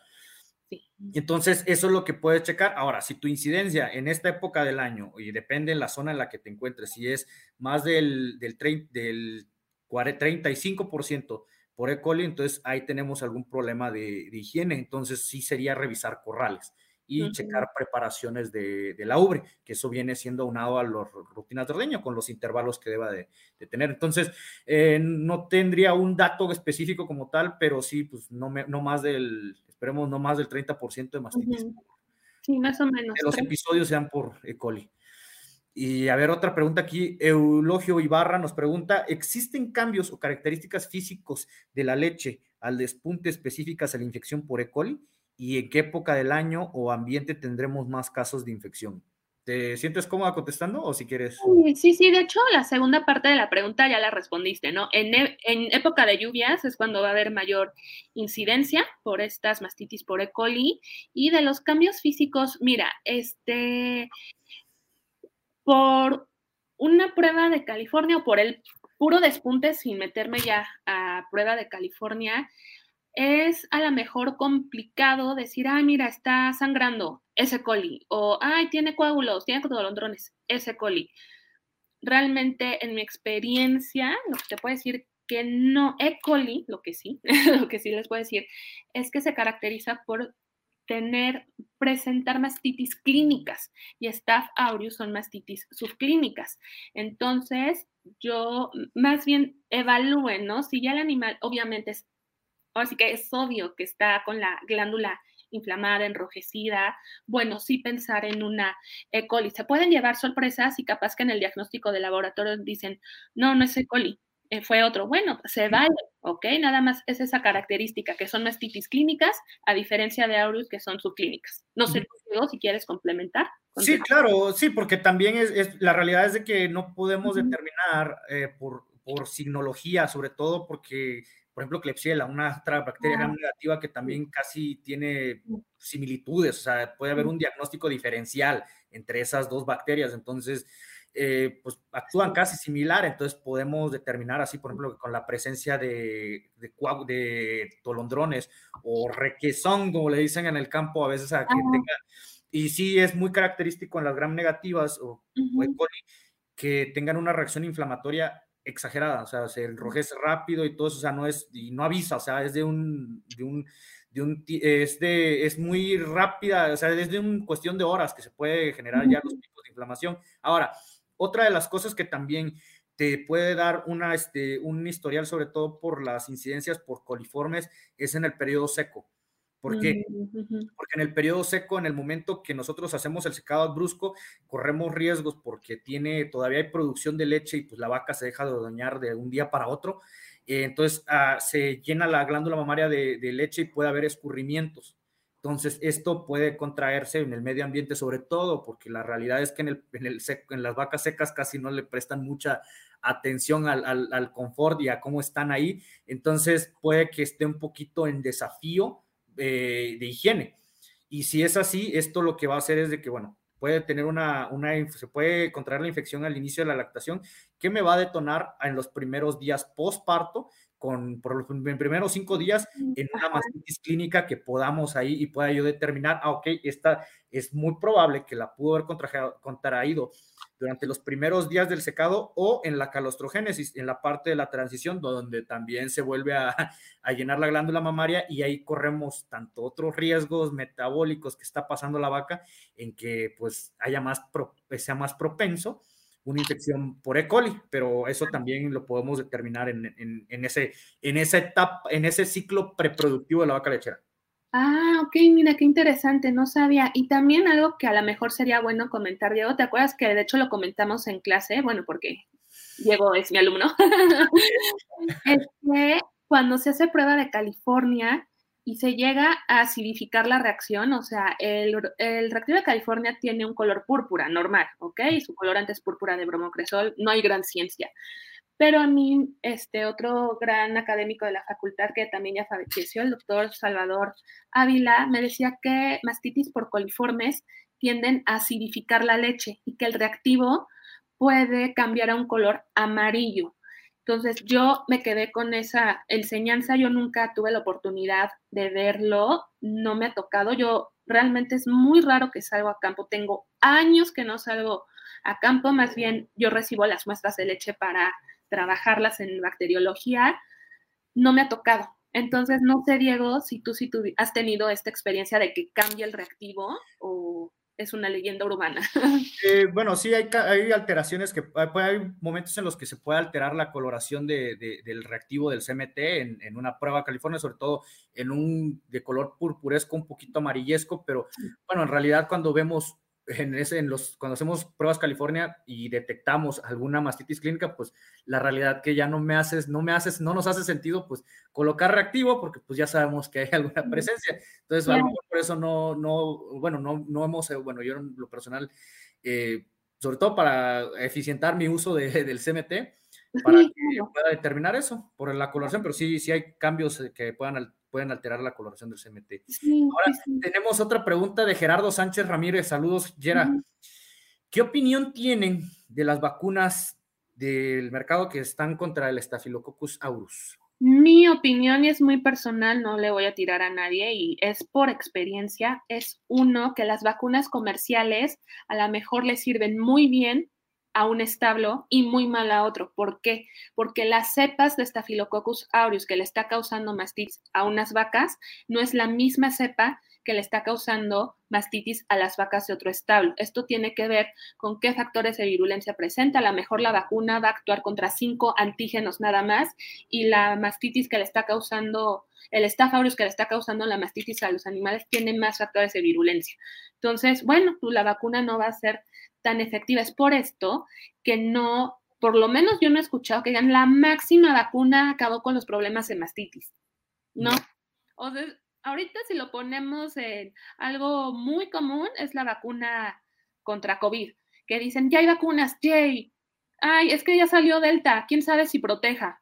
entonces, eso es lo que puedes checar. Ahora, si tu incidencia en esta época del año, y depende en la zona en la que te encuentres, si es más del, del, del 35% por E. coli, entonces ahí tenemos algún problema de, higiene. Entonces, sí sería revisar corrales y checar preparaciones de, la ubre, que eso viene siendo aunado a las rutinas de ordeño con los intervalos que deba de, tener. Entonces, eh, no tendría un dato específico como tal, pero sí, pues no, no más del, esperemos no más del 30% de mastitis. Sí, más o menos. Que los episodios sean por E. coli. Y a ver, otra pregunta aquí. Eulogio Ibarra nos pregunta: ¿existen cambios o características físicos de la leche al despunte específicas a la infección por E. coli? ¿Y en qué época del año o ambiente tendremos más casos de infección? ¿Te sientes cómoda contestando o si quieres? Sí, sí, de hecho la segunda parte de la pregunta ya la respondiste, ¿no? En, e, en, época de lluvias es cuando va a haber mayor incidencia por estas mastitis por E. coli y de los cambios físicos, mira, este, por una prueba de California o por el puro despunte sin meterme ya a prueba de California, es a lo mejor complicado decir, ay, mira, está sangrando ese coli, o ay, tiene coágulos, tiene codolondrones, ese coli. Realmente, en mi experiencia, lo que te puedo decir que no, E. coli, lo que sí, lo que sí les puedo decir, es que se caracteriza por tener, presentar mastitis clínicas y Staph aureus son mastitis subclínicas. Entonces, yo más bien evalúen, ¿no? Si ya el animal obviamente es así que es obvio que está con la glándula inflamada, enrojecida, bueno, sí pensar en una E. coli. Se pueden llevar sorpresas y capaz que en el diagnóstico de laboratorio dicen, no, no es E. coli, eh, fue otro. Bueno, se vale, ¿ok? Nada más es esa característica, que son mastitis clínicas, a diferencia de aureus, que son subclínicas. No sé si quieres complementar. Sí, claro, sí, porque también es, la realidad es de que no podemos determinar eh, por, por signología, sobre todo porque por ejemplo, Klebsiella, una otra bacteria negativa que también casi tiene similitudes, o sea, puede haber un diagnóstico diferencial entre esas dos bacterias, entonces, eh, pues actúan casi similar, entonces podemos determinar así, por ejemplo, con la presencia de, de, tolondrones o requesón, como le dicen en el campo, a veces a que tenga, y sí es muy característico en las gram negativas o, o e. coli, que tengan una reacción inflamatoria exagerada, o sea, se enrojece rápido y todo eso, o sea, no es, y no avisa, o sea, es de un, de un, de un, es de, es muy rápida, o sea, es de una cuestión de horas que se puede generar ya los picos de inflamación. Ahora, otra de las cosas que también te puede dar una, este, un historial, sobre todo por las incidencias por coliformes, es en el periodo seco. ¿Por qué? Porque en el periodo seco, en el momento que nosotros hacemos el secado brusco, corremos riesgos porque tiene, todavía hay producción de leche y pues la vaca se deja de doñar de un día para otro. Eh, entonces ah, se llena la glándula mamaria de, leche y puede haber escurrimientos. Entonces, esto puede contraerse en el medio ambiente sobre todo, porque la realidad es que en, el, en, el en las vacas secas casi no le prestan mucha atención al, al, confort y a cómo están ahí. Entonces, puede que esté un poquito en desafío eh, de higiene. Y si es así, esto lo que va a hacer es de que, bueno, puede tener una, una, se puede contraer la infección al inicio de la lactación, que me va a detonar en los primeros días postparto con por los primeros cinco días en una mastitis clínica que podamos ahí y pueda yo determinar, ah, ok, esta es muy probable que la pudo haber contraído durante los primeros días del secado o en la calostrogénesis, en la parte de la transición, donde también se vuelve a, a llenar la glándula mamaria y ahí corremos tanto otros riesgos metabólicos que está pasando la vaca en que pues haya más, sea más propenso una infección por E. coli, pero eso también lo podemos determinar en, ese, en esa etapa, en ese ciclo preproductivo de la vaca lechera. Ah, ok, mira, qué interesante, no sabía. Y también algo que a lo mejor sería bueno comentar, Diego, ¿te acuerdas que de hecho lo comentamos en clase? Bueno, porque Diego es mi alumno. es que cuando se hace prueba de California, y se llega a acidificar la reacción, o sea, el, reactivo de California tiene un color púrpura normal, ¿ok? Su colorante es púrpura de bromocresol, no hay gran ciencia. Pero a mí, este otro gran académico de la facultad que también ya falleció, el doctor Salvador Ávila, me decía que mastitis por coliformes tienden a acidificar la leche y que el reactivo puede cambiar a un color amarillo. Entonces yo me quedé con esa enseñanza, yo nunca tuve la oportunidad de verlo, no me ha tocado, yo realmente es muy raro que salgo a campo, tengo años que no salgo a campo, más bien yo recibo las muestras de leche para trabajarlas en bacteriología, no me ha tocado. Entonces, no sé, Diego, si tú, si tú has tenido esta experiencia de que cambie el reactivo o es una leyenda urbana. Eh, bueno, sí, hay, hay, alteraciones que hay momentos en los que se puede alterar la coloración de, del reactivo del CMT en, en, una prueba California, sobre todo en un de color purpuresco, un poquito amarillesco, pero bueno, en realidad cuando vemos en ese, en los, cuando hacemos pruebas California y detectamos alguna mastitis clínica, pues la realidad que ya no me haces, no me haces, no nos hace sentido, pues colocar reactivo, porque pues ya sabemos que hay alguna presencia. Entonces, a lo mejor por eso no, no, bueno, no, no hemos, eh, bueno, yo en lo personal, eh, sobre todo para eficientar mi uso de, del CMT, para que pueda determinar eso por la coloración, pero sí, sí hay cambios eh, que puedan pueden alterar la coloración del CMT. Ahora tenemos otra pregunta de Gerardo Sánchez Ramírez. Saludos, Gera. ¿Qué opinión tienen de las vacunas del mercado que están contra el Staphylococcus aureus? Mi opinión es muy personal, no le voy a tirar a nadie y es por experiencia. Es uno que las vacunas comerciales a lo mejor le sirven muy bien a un establo y muy mal a otro. ¿Por qué? Porque las cepas de Staphylococcus aureus que le está causando mastitis a unas vacas no es la misma cepa que le está causando mastitis a las vacas de otro establo. Esto tiene que ver con qué factores de virulencia presenta. A lo mejor la vacuna va a actuar contra cinco antígenos nada más y la mastitis que le está causando, el Staph aureus que le está causando la mastitis a los animales tiene más factores de virulencia. Entonces, bueno, la vacuna no va a ser tan efectiva. Es por esto que no, por lo menos yo no he escuchado que digan la máxima vacuna acabó con los problemas de mastitis. No. O sea, ahorita si lo ponemos en algo muy común es la vacuna contra COVID, que dicen, ya hay vacunas, yay. Ay, es que ya salió Delta, quién sabe si proteja.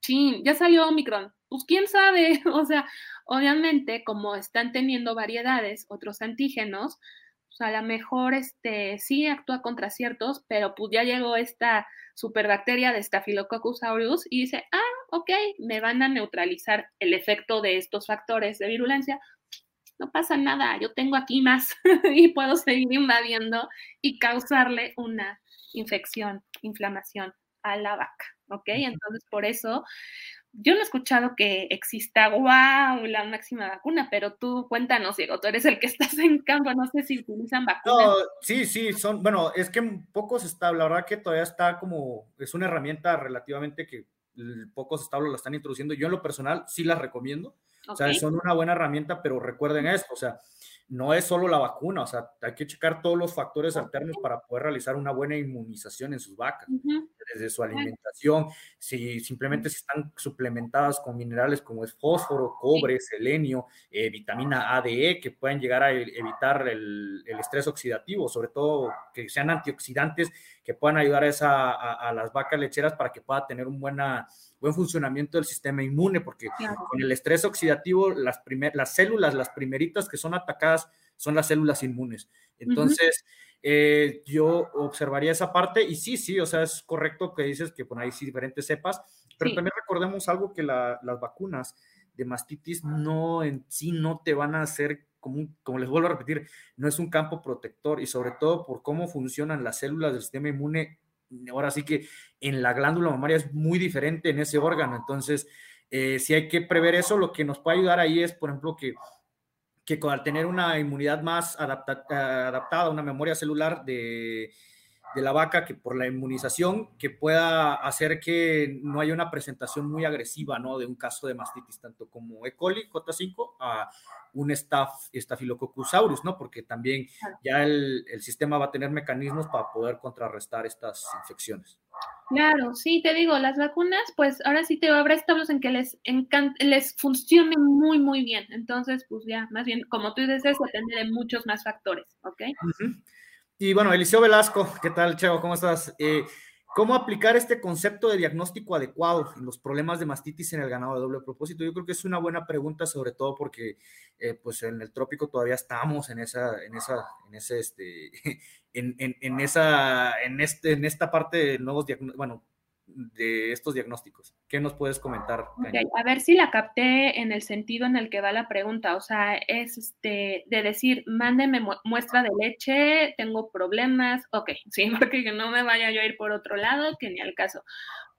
Chin, ya salió Omicron, pues quién sabe. O sea, obviamente, como están teniendo variedades, otros antígenos, pues a lo mejor este, sí actúa contra ciertos, pero pues ya llegó esta superbacteria de Staphylococcus aureus y dice, ah, ok, me van a neutralizar el efecto de estos factores de virulencia. No pasa nada, yo tengo aquí más y puedo seguir invadiendo y causarle una infección, inflamación a la vaca, ¿ok? Entonces, por eso yo no he escuchado que exista, wow, la máxima vacuna, pero tú cuéntanos, Diego, tú eres el que estás en campo, no sé si utilizan vacunas. No, sí, sí, son, bueno, es que pocos está, la verdad que todavía está como, es una herramienta relativamente que pocos establos la están introduciendo. Yo en lo personal sí la recomiendo, O sea, son una buena herramienta, pero recuerden esto, o sea, no es solo la vacuna, o sea, hay que checar todos los factores alternos para poder realizar una buena inmunización en sus vacas, desde su alimentación, si simplemente si están suplementadas con minerales como es fósforo, cobre, selenio, eh, vitamina A, D, E, que pueden llegar a e, evitar el, estrés oxidativo, sobre todo que sean antioxidantes que puedan ayudar a, esa, a, las vacas lecheras para que pueda tener un buena, buen funcionamiento del sistema inmune, porque con el estrés oxidativo, las, primer, las células, las primeritas que son atacadas, son las células inmunes. Entonces, eh, yo observaría esa parte y sí, sí, o sea, es correcto que dices que por ahí sí diferentes cepas, pero también recordemos algo que las vacunas de mastitis no en sí no te van a hacer como, como les vuelvo a repetir, no es un campo protector y sobre todo por cómo funcionan las células del sistema inmune, ahora sí que en la glándula mamaria es muy diferente en ese órgano, entonces eh, si hay que prever eso, lo que nos puede ayudar ahí es, por ejemplo, que que al tener una inmunidad más adaptada, una memoria celular de, de, la vaca, que por la inmunización, que pueda hacer que no haya una presentación muy agresiva, ¿no? De un caso de mastitis, tanto como E. coli, J5, a un staph, Staphylococcus aureus, ¿no? Porque también ya el, el sistema va a tener mecanismos para poder contrarrestar estas infecciones. Claro, sí, te digo, las vacunas, pues ahora sí te habrá establos en que les les funcione muy, muy bien. Entonces, pues ya, más bien, como tú dices, depende de muchos más factores, ¿ok? Y bueno, Eliseo Velasco, ¿qué tal, Cheo? ¿Cómo estás? Eh, ¿Cómo aplicar este concepto de diagnóstico adecuado en los problemas de mastitis en el ganado de doble propósito? Yo creo que es una buena pregunta, sobre todo porque eh, pues en el trópico todavía estamos en esa, en esa, en ese, este, en, en, esa, en este, en esta parte de nuevos diagnósticos, bueno, de estos diagnósticos. ¿Qué nos puedes comentar? a ver si la capté en el sentido en el que va la pregunta. O sea, es este de decir, mándeme muestra de leche, tengo problemas. Ok, sí, porque no me vaya yo a ir por otro lado, que ni al caso.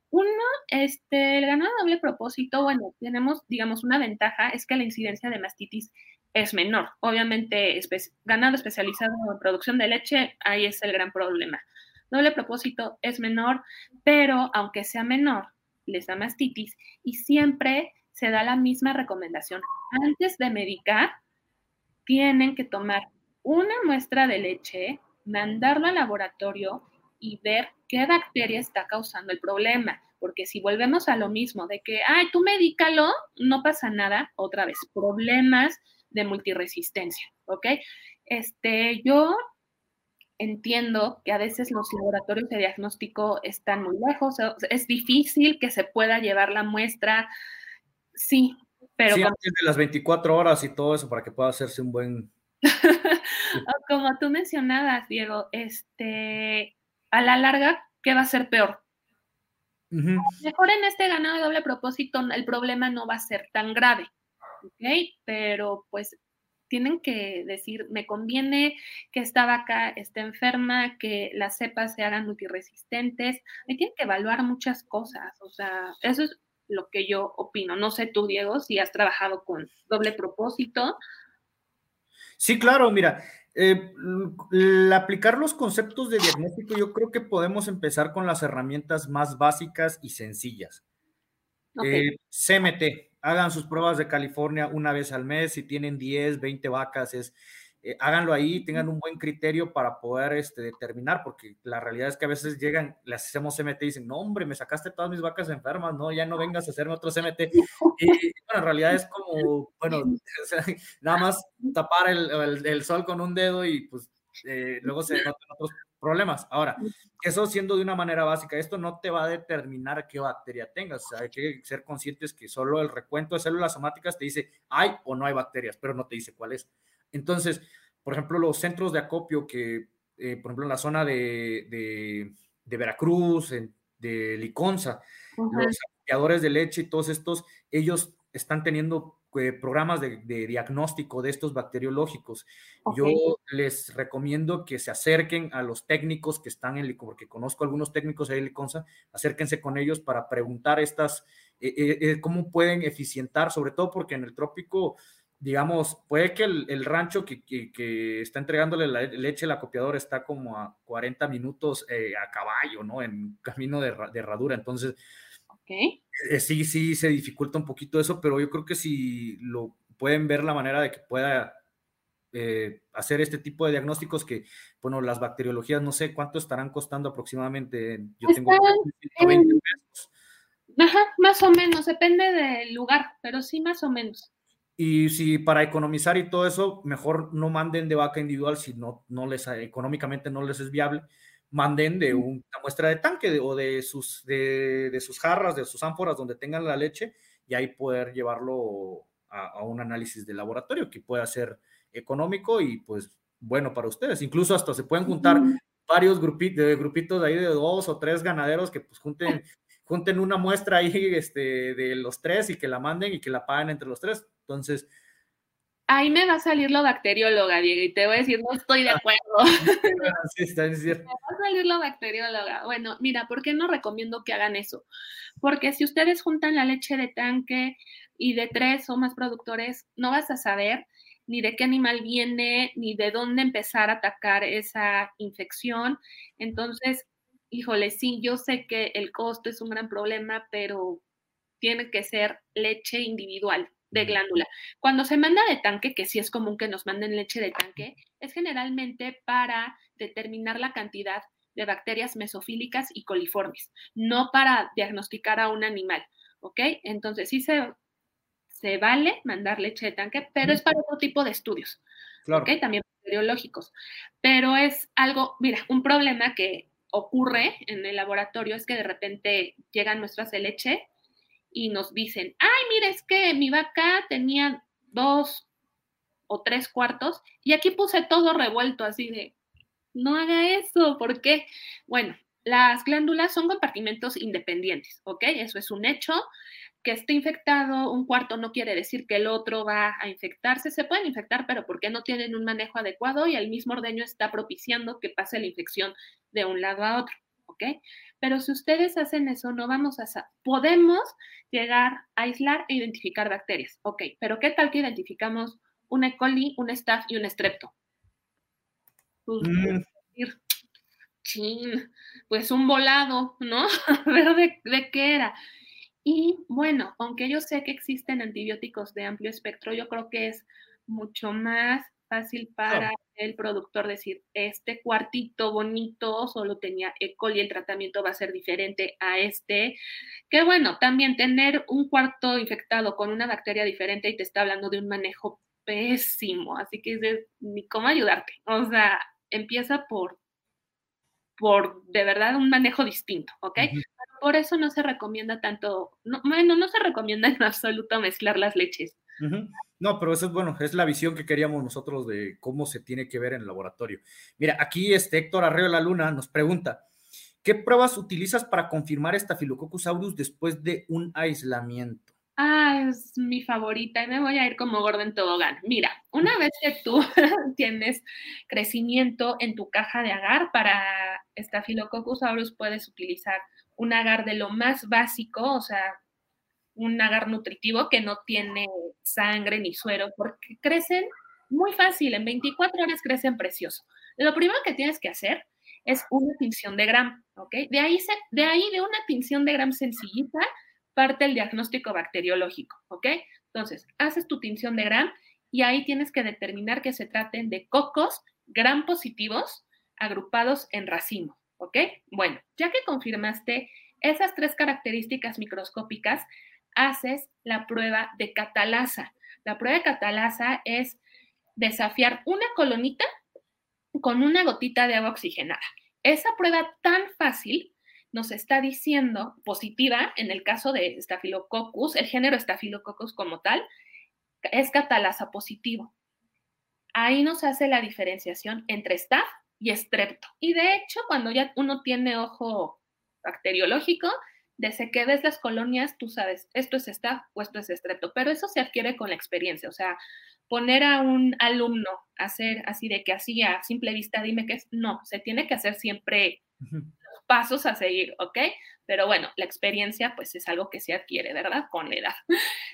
Uno, este, el ganado doble propósito, bueno, tenemos, digamos, una ventaja, es que la incidencia de mastitis es menor. Obviamente, ganado especializado en producción de leche, ahí es el gran problema doble propósito es menor, pero aunque sea menor, les da mastitis y siempre se da la misma recomendación. Antes de medicar, tienen que tomar una muestra de leche, mandarlo al laboratorio y ver qué bacteria está causando el problema. Porque si volvemos a lo mismo de que, ay, tú medícalo, no pasa nada, otra vez, problemas de multiresistencia, ¿ok? Este, yo entiendo que a veces los laboratorios de diagnóstico están muy lejos, es difícil que se pueda llevar la muestra, sí, pero... Sí, antes de las 24 horas y todo eso para que pueda hacerse un buen... como tú mencionabas, Diego, este, a la larga, ¿qué va a ser peor? Mejor en este ganado de doble propósito, el problema no va a ser tan grave, ¿ok? Pero pues tienen que decir, me conviene que esta vaca esté enferma, que las cepas se hagan multiresistentes, hay tienen que evaluar muchas cosas, o sea, eso es lo que yo opino. No sé tú, Diego, si has trabajado con doble propósito. Sí, claro, mira, eh, aplicar los conceptos de diagnóstico, yo creo que podemos empezar con las herramientas más básicas y sencillas. Eh, CMT, hagan sus pruebas de California una vez al mes, si tienen 10, 20 vacas, es, eh, háganlo ahí, tengan un buen criterio para poder este, determinar, porque la realidad es que a veces llegan, les hacemos CMT y dicen, no hombre, me sacaste todas mis vacas enfermas, no, ya no vengas a hacerme otro CMT. Y bueno, en realidad es como, bueno, nada más tapar el, el, sol con un dedo y pues eh, luego se notan otros problemas. Ahora, eso siendo de una manera básica, esto no te va a determinar qué bacteria tengas. O sea, hay que ser conscientes que solo el recuento de células somáticas te dice hay o no hay bacterias, pero no te dice cuál es. Entonces, por ejemplo, los centros de acopio que, eh, por ejemplo, en la zona de, de, Veracruz, de Liconza, los acopiadores de leche y todos estos, ellos están teniendo eh, programas de, diagnóstico de estos bacteriológicos. Yo les recomiendo que se acerquen a los técnicos que están en porque conozco algunos técnicos ahí en Liconza, acérquense con ellos para preguntar estas, eh, eh, cómo pueden eficientar, sobre todo porque en el trópico, digamos, puede que el, rancho que, que, está entregándole la leche al acopiador está como a 40 minutos a caballo, ¿no? En camino de, de herradura. Entonces, Eh, sí, sí, se dificulta un poquito eso, pero yo creo que si lo pueden ver la manera de que pueda eh, hacer este tipo de diagnósticos que, bueno, las bacteriologías no sé cuánto estarán costando aproximadamente. Yo tengo 120 pesos. Ajá, más o menos, depende del lugar, pero sí más o menos. Y si para economizar y todo eso, mejor no manden de vaca individual si no, no les, económicamente no les es viable manden de una muestra de tanque o de sus, de, sus jarras, de sus ánforas donde tengan la leche y ahí poder llevarlo a, un análisis de laboratorio que pueda ser económico y pues bueno para ustedes. Incluso hasta se pueden juntar varios grupitos, de grupitos de ahí de dos o tres ganaderos que pues junten, junten una muestra ahí este, de los tres y que la manden y que la paguen entre los tres. Entonces, ahí me va a salir la bacterióloga, Diego, y te voy a decir, no estoy de acuerdo. Sí, está Me va a salir la bacterióloga. Bueno, mira, ¿por qué no recomiendo que hagan eso? Porque si ustedes juntan la leche de tanque y de tres o más productores, no vas a saber ni de qué animal viene, ni de dónde empezar a atacar esa infección. Entonces, híjole, sí, yo sé que el costo es un gran problema, pero tiene que ser leche individual, de glándula. Cuando se manda de tanque, que sí es común que nos manden leche de tanque, es generalmente para determinar la cantidad de bacterias mesofílicas y coliformes, no para diagnosticar a un animal, ¿ok? Entonces sí se, se vale mandar leche de tanque, pero es para otro tipo de estudios, ¿ok? También biológicos. Pero es algo, mira, un problema que ocurre en el laboratorio es que de repente llegan nuestras de leche y nos dicen, ay, mira, es que mi vaca tenía dos o tres cuartos y aquí puse todo revuelto así de, no haga eso, ¿por qué? Bueno, las glándulas son compartimentos independientes, ¿ok? Eso es un hecho. Que esté infectado un cuarto no quiere decir que el otro va a infectarse. Se pueden infectar, pero porque no tienen un manejo adecuado y el mismo ordeño está propiciando que pase la infección de un lado a otro, ¿ok? Pero si ustedes hacen eso, no vamos a... Podemos llegar a aislar e identificar bacterias. Ok, pero ¿qué tal que identificamos un E. coli, un staph y un strepto? Pues, mm. pues un volado, ¿no? A ver de, de qué era. Y bueno, aunque yo sé que existen antibióticos de amplio espectro, yo creo que es mucho más fácil para el productor decir, este cuartito bonito solo tenía E. coli, el tratamiento va a ser diferente a este. Que bueno, también tener un cuarto infectado con una bacteria diferente y te está hablando de un manejo pésimo, así que es ni cómo ayudarte. O sea, empieza por, por de verdad un manejo distinto, ¿ok? Por eso no se recomienda tanto, no, bueno, no se recomienda en absoluto mezclar las leches. No, pero eso es bueno, es la visión que queríamos nosotros de cómo se tiene que ver en el laboratorio. Mira, aquí este Héctor Arreo de la Luna nos pregunta, ¿qué pruebas utilizas para confirmar Staphylococcus aureus después de un aislamiento? Ah, es mi favorita y me voy a ir como Gordon Tobogán. Mira, una vez que tú tienes crecimiento en tu caja de agar para Staphylococcus aureus puedes utilizar un agar de lo más básico, o sea, un agar nutritivo que no tiene sangre ni suero, porque crecen muy fácil, en 24 horas crecen precioso. Lo primero que tienes que hacer es una tinción de gram, ¿ok? De ahí, se, de ahí, de una tinción de gram sencillita, parte el diagnóstico bacteriológico, ¿ok? Entonces, haces tu tinción de gram y ahí tienes que determinar que se traten de cocos gram positivos agrupados en racimo, ¿ok? Bueno, ya que confirmaste esas tres características microscópicas, haces la prueba de catalasa. La prueba de catalasa es desafiar una colonita con una gotita de agua oxigenada. Esa prueba tan fácil nos está diciendo positiva en el caso de Staphylococcus, el género Staphylococcus como tal, es catalasa positivo. Ahí nos hace la diferenciación entre staph y estrepto. Y de hecho, cuando ya uno tiene ojo bacteriológico, desde que ves las colonias, tú sabes, esto es staph o esto es estrepto, pero eso se adquiere con la experiencia, o sea, poner a un alumno a hacer así de que así a simple vista, dime qué es, no, se tiene que hacer siempre los pasos a seguir, ¿ok? Pero bueno, la experiencia pues es algo que se adquiere, ¿verdad? Con la edad.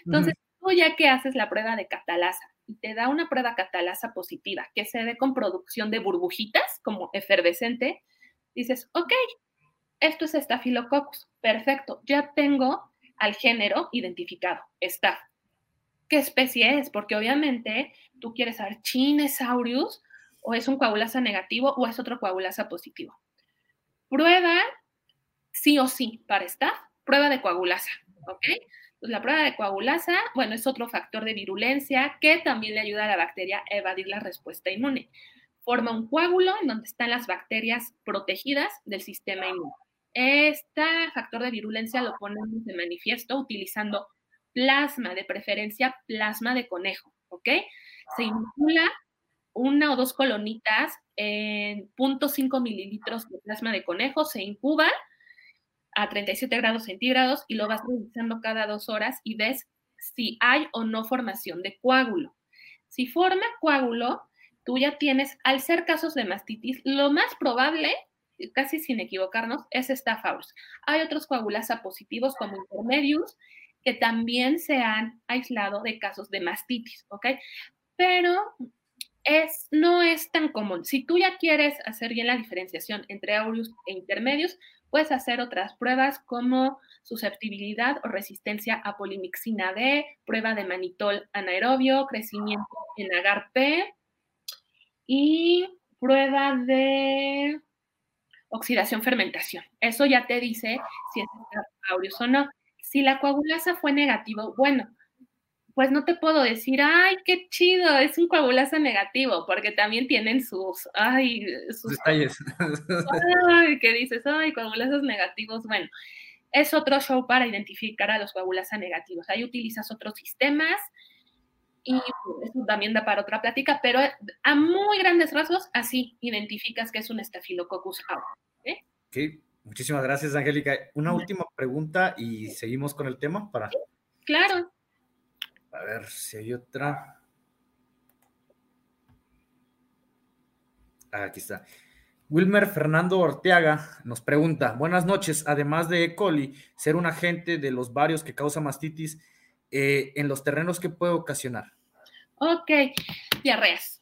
Entonces, tú ya que haces la prueba de catalasa y te da una prueba catalasa positiva que se ve con producción de burbujitas como efervescente, dices, ok, esto es Staphylococcus. Perfecto, ya tengo al género identificado, Staph. ¿Qué especie es? Porque obviamente tú quieres saber, Chinesaurus, o es un coagulasa negativo o es otro coagulasa positivo. Prueba sí o sí para Staph, prueba de coagulasa, ¿ok? La prueba de coagulasa, bueno, es otro factor de virulencia que también le ayuda a la bacteria a evadir la respuesta inmune. Forma un coágulo en donde están las bacterias protegidas del sistema inmune. Este factor de virulencia lo ponemos de manifiesto utilizando plasma, de preferencia plasma de conejo, ¿ok? Se inocula una o dos colonitas en 0.5 mililitros de plasma de conejo, se incuba a 37 grados centígrados y lo vas revisando cada dos horas y ves si hay o no formación de coágulo. Si forma coágulo, tú ya tienes, al ser casos de mastitis, lo más probable, casi sin equivocarnos, es Staph. Hay otros coagulasa positivos como intermedios que también se han aislado de casos de mastitis, ¿ok? Pero es, no es tan común. Si tú ya quieres hacer bien la diferenciación entre aureus e intermedios, Puedes hacer otras pruebas como susceptibilidad o resistencia a polimixina D, prueba de manitol anaerobio, crecimiento en agar P y prueba de oxidación fermentación. Eso ya te dice si es aureus o no. Si la coagulasa fue negativo, bueno, pues no te puedo decir, ay, qué chido, es un coagulasa negativo, porque también tienen sus, ay, sus detalles. Ay, que dices, ay, coagulasas negativos. Bueno, es otro show para identificar a los coagulasas negativos. Ahí utilizas otros sistemas y eso también da para otra plática, pero a muy grandes rasgos, así identificas que es un estafilococcus aureus. ¿eh? muchísimas gracias, Angélica. Una última pregunta y seguimos con el tema para. Claro. A ver si hay otra. Ah, aquí está. Wilmer Fernando Orteaga nos pregunta, buenas noches, además de E. coli, ser un agente de los varios que causa mastitis, eh, ¿en los terrenos qué puede ocasionar? Ok, diarreas.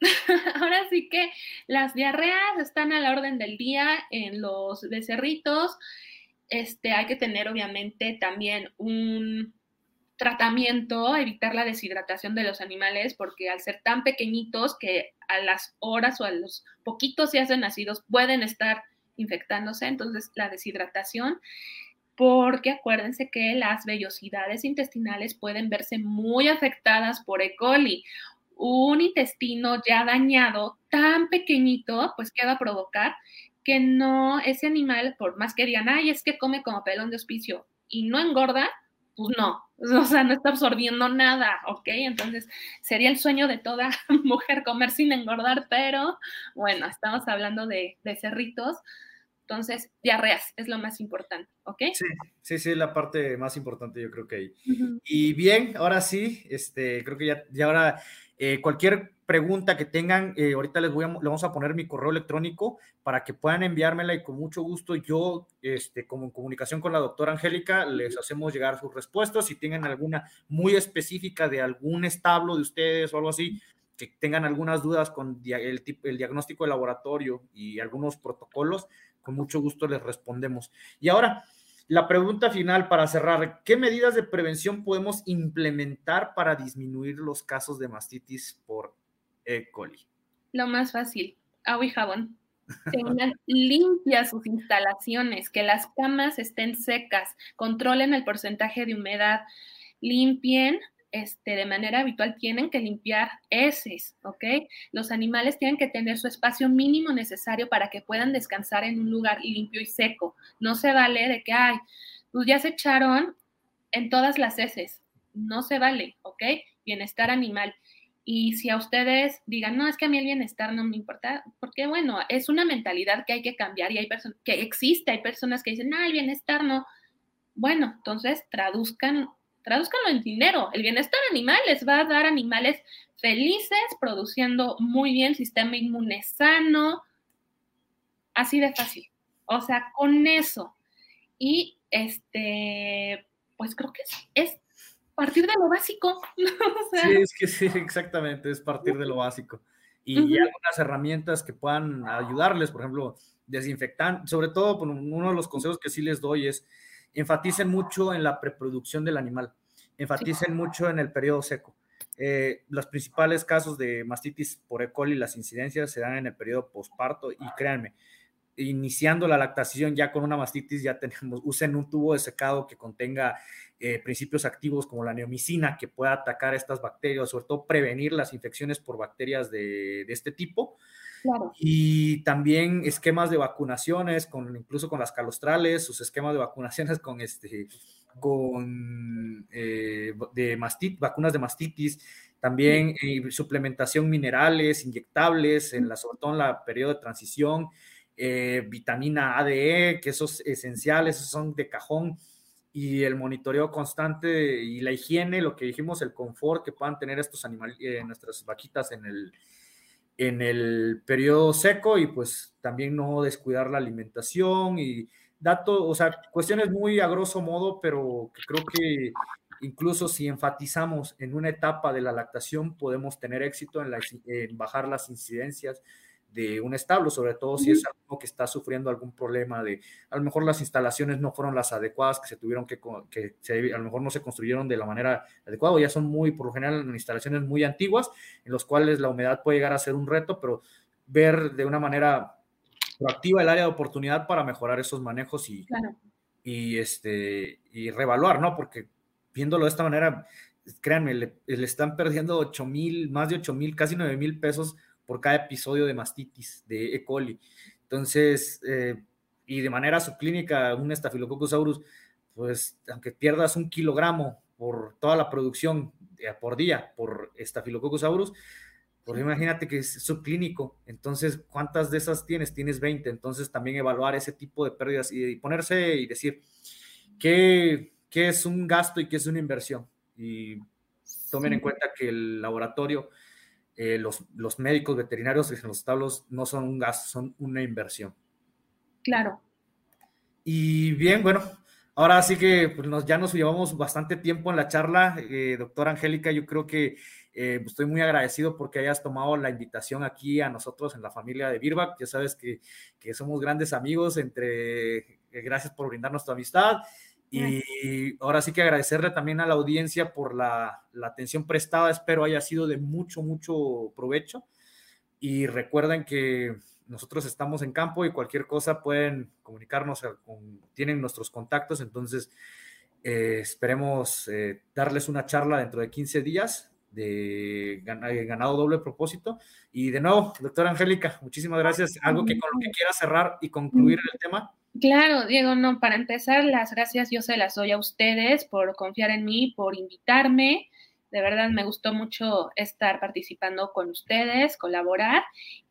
Ahora sí que las diarreas están a la orden del día en los becerritos. Este, hay que tener obviamente también un, tratamiento, evitar la deshidratación de los animales, porque al ser tan pequeñitos que a las horas o a los poquitos días de nacidos pueden estar infectándose, entonces la deshidratación, porque acuérdense que las vellosidades intestinales pueden verse muy afectadas por E. coli. Un intestino ya dañado, tan pequeñito, pues ¿qué va a provocar? Que no, ese animal, por más que digan, ay, es que come como pelón de hospicio y no engorda, pues no, o sea, no está absorbiendo nada, ¿ok? Entonces, sería el sueño de toda mujer comer sin engordar, pero bueno, estamos hablando de, cerritos. Entonces, diarreas es lo más importante, ¿ok? Sí, sí, sí, la parte más importante yo creo que hay. Y bien, ahora sí, este, creo que ya, ya ahora eh, cualquier pregunta que tengan, eh, ahorita les voy a, le vamos a poner mi correo electrónico para que puedan enviármela y con mucho gusto yo, este, como en comunicación con la doctora Angélica, les hacemos llegar sus respuestas. Si tienen alguna muy específica de algún establo de ustedes o algo así, que tengan algunas dudas con el, el diagnóstico de laboratorio y algunos protocolos, con mucho gusto les respondemos. Y ahora, la pregunta final para cerrar, ¿qué medidas de prevención podemos implementar para disminuir los casos de mastitis por E. coli? Lo más fácil, agua y jabón. Tengan limpias sus instalaciones, que las camas estén secas, controlen el porcentaje de humedad, limpien este, de manera habitual tienen que limpiar heces, ¿ok? Los animales tienen que tener su espacio mínimo necesario para que puedan descansar en un lugar limpio y seco. No se vale de que, ay, pues ya se echaron en todas las heces. No se vale, ¿ok? Bienestar animal. Y si a ustedes digan, no, es que a mí el bienestar no me importa, porque bueno, es una mentalidad que hay que cambiar y hay personas que existe, hay personas que dicen, no, el bienestar no. Bueno, entonces traduzcan tradúzcanlo en dinero. El bienestar animal les va a dar animales felices, produciendo muy bien sistema inmune sano, así de fácil. O sea, con eso. Y este, pues creo que es, partir de lo básico. sí, es que sí, exactamente, es partir de lo básico. Y algunas herramientas que puedan ayudarles, por ejemplo, desinfectan, sobre todo uno de los consejos que sí les doy es enfaticen mucho en la preproducción del animal, enfaticen mucho en el periodo seco. Eh, los principales casos de mastitis por E. coli, las incidencias se dan en el periodo posparto y créanme, iniciando la lactación ya con una mastitis, ya tenemos, usen un tubo de secado que contenga eh, principios activos como la neomicina que pueda atacar estas bacterias, sobre todo prevenir las infecciones por bacterias de, de este tipo. Y también esquemas de vacunaciones, con, incluso con las calostrales, sus esquemas de vacunaciones con este con eh, de mastit, vacunas de mastitis, también eh, suplementación minerales, inyectables, en la, sobre todo en la periodo de transición, eh, vitamina A, D, e, que esos esenciales, esos son de cajón, y el monitoreo constante y la higiene, lo que dijimos, el confort que puedan tener estos animales, nuestras vaquitas en el, en el periodo seco y pues también no descuidar la alimentación y datos, o sea, cuestiones muy a grosso modo, pero creo que incluso si enfatizamos en una etapa de la lactación podemos tener éxito en bajar las incidencias de un establo, sobre todo si es algo que está sufriendo algún problema de, a lo mejor las instalaciones no fueron las adecuadas, que se tuvieron que, que a lo mejor no se construyeron de la manera adecuada, ya son muy, por lo general, instalaciones muy antiguas, en los cuales la humedad puede llegar a ser un reto, pero ver de una manera proactiva el área de oportunidad para mejorar esos manejos y, y, este, y revaluar, ¿no? Porque viéndolo de esta manera, créanme, le, le están perdiendo 8 mil, más de 8 mil, casi 9 mil pesos por cada episodio de mastitis, de E. coli. Entonces, eh, y de manera subclínica, un Staphylococcus aureus, pues aunque pierdas un kilogramo por toda la producción eh, por día por Staphylococcus aureus, pues imagínate que es subclínico, entonces, ¿cuántas de esas tienes? Tienes 20, entonces también evaluar ese tipo de pérdidas y, ponerse y decir qué, qué es un gasto y qué es una inversión. Y tomen en cuenta que el laboratorio eh, los, los, médicos veterinarios en los establos no son un gasto, son una inversión. Claro. Y bien, bueno, ahora sí que pues, nos, ya nos llevamos bastante tiempo en la charla. Eh, doctora Angélica, yo creo que eh, estoy muy agradecido porque hayas tomado la invitación aquí a nosotros en la familia de Birback. Ya sabes que, que somos grandes amigos, entre, gracias por brindarnos tu amistad. Y ahora sí que agradecerle también a la audiencia por la, atención prestada. Espero haya sido de mucho, mucho provecho. Y recuerden que nosotros estamos en campo y cualquier cosa pueden comunicarnos, tienen nuestros contactos. Entonces, eh, esperemos eh, darles una charla dentro de 15 días de eh, ganado doble propósito. Y de nuevo, doctora Angélica, muchísimas gracias. Algo que con lo que quiera cerrar y concluir el tema. Claro, Diego, no, para empezar, las gracias yo se las doy a ustedes por confiar en mí, por invitarme. De verdad me gustó mucho estar participando con ustedes, colaborar.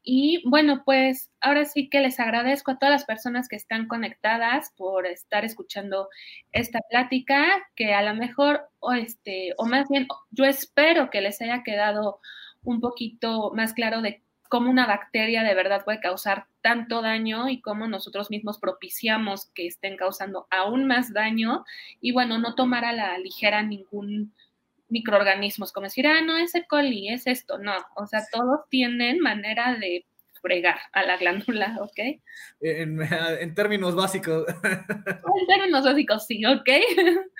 Y bueno, pues ahora sí que les agradezco a todas las personas que están conectadas por estar escuchando esta plática, que a lo mejor, o este, o más bien, yo espero que les haya quedado un poquito más claro de cómo una bacteria de verdad puede causar tanto daño y cómo nosotros mismos propiciamos que estén causando aún más daño y bueno, no tomar a la ligera ningún microorganismo, como decir, ah, no, es E. coli, es esto, no, o sea, todos tienen manera de fregar a la glándula, ¿ok? En, términos básicos. En términos básicos, sí, ¿ok?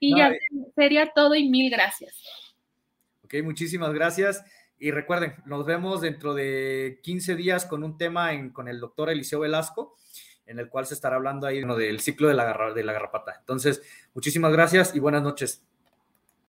y ya sería todo y mil gracias. Ok, muchísimas gracias. Y recuerden, nos vemos dentro de 15 días con un tema con el doctor Eliseo Velasco, en el cual se estará hablando ahí del ciclo de la, de la garrapata. Entonces, muchísimas gracias y buenas noches.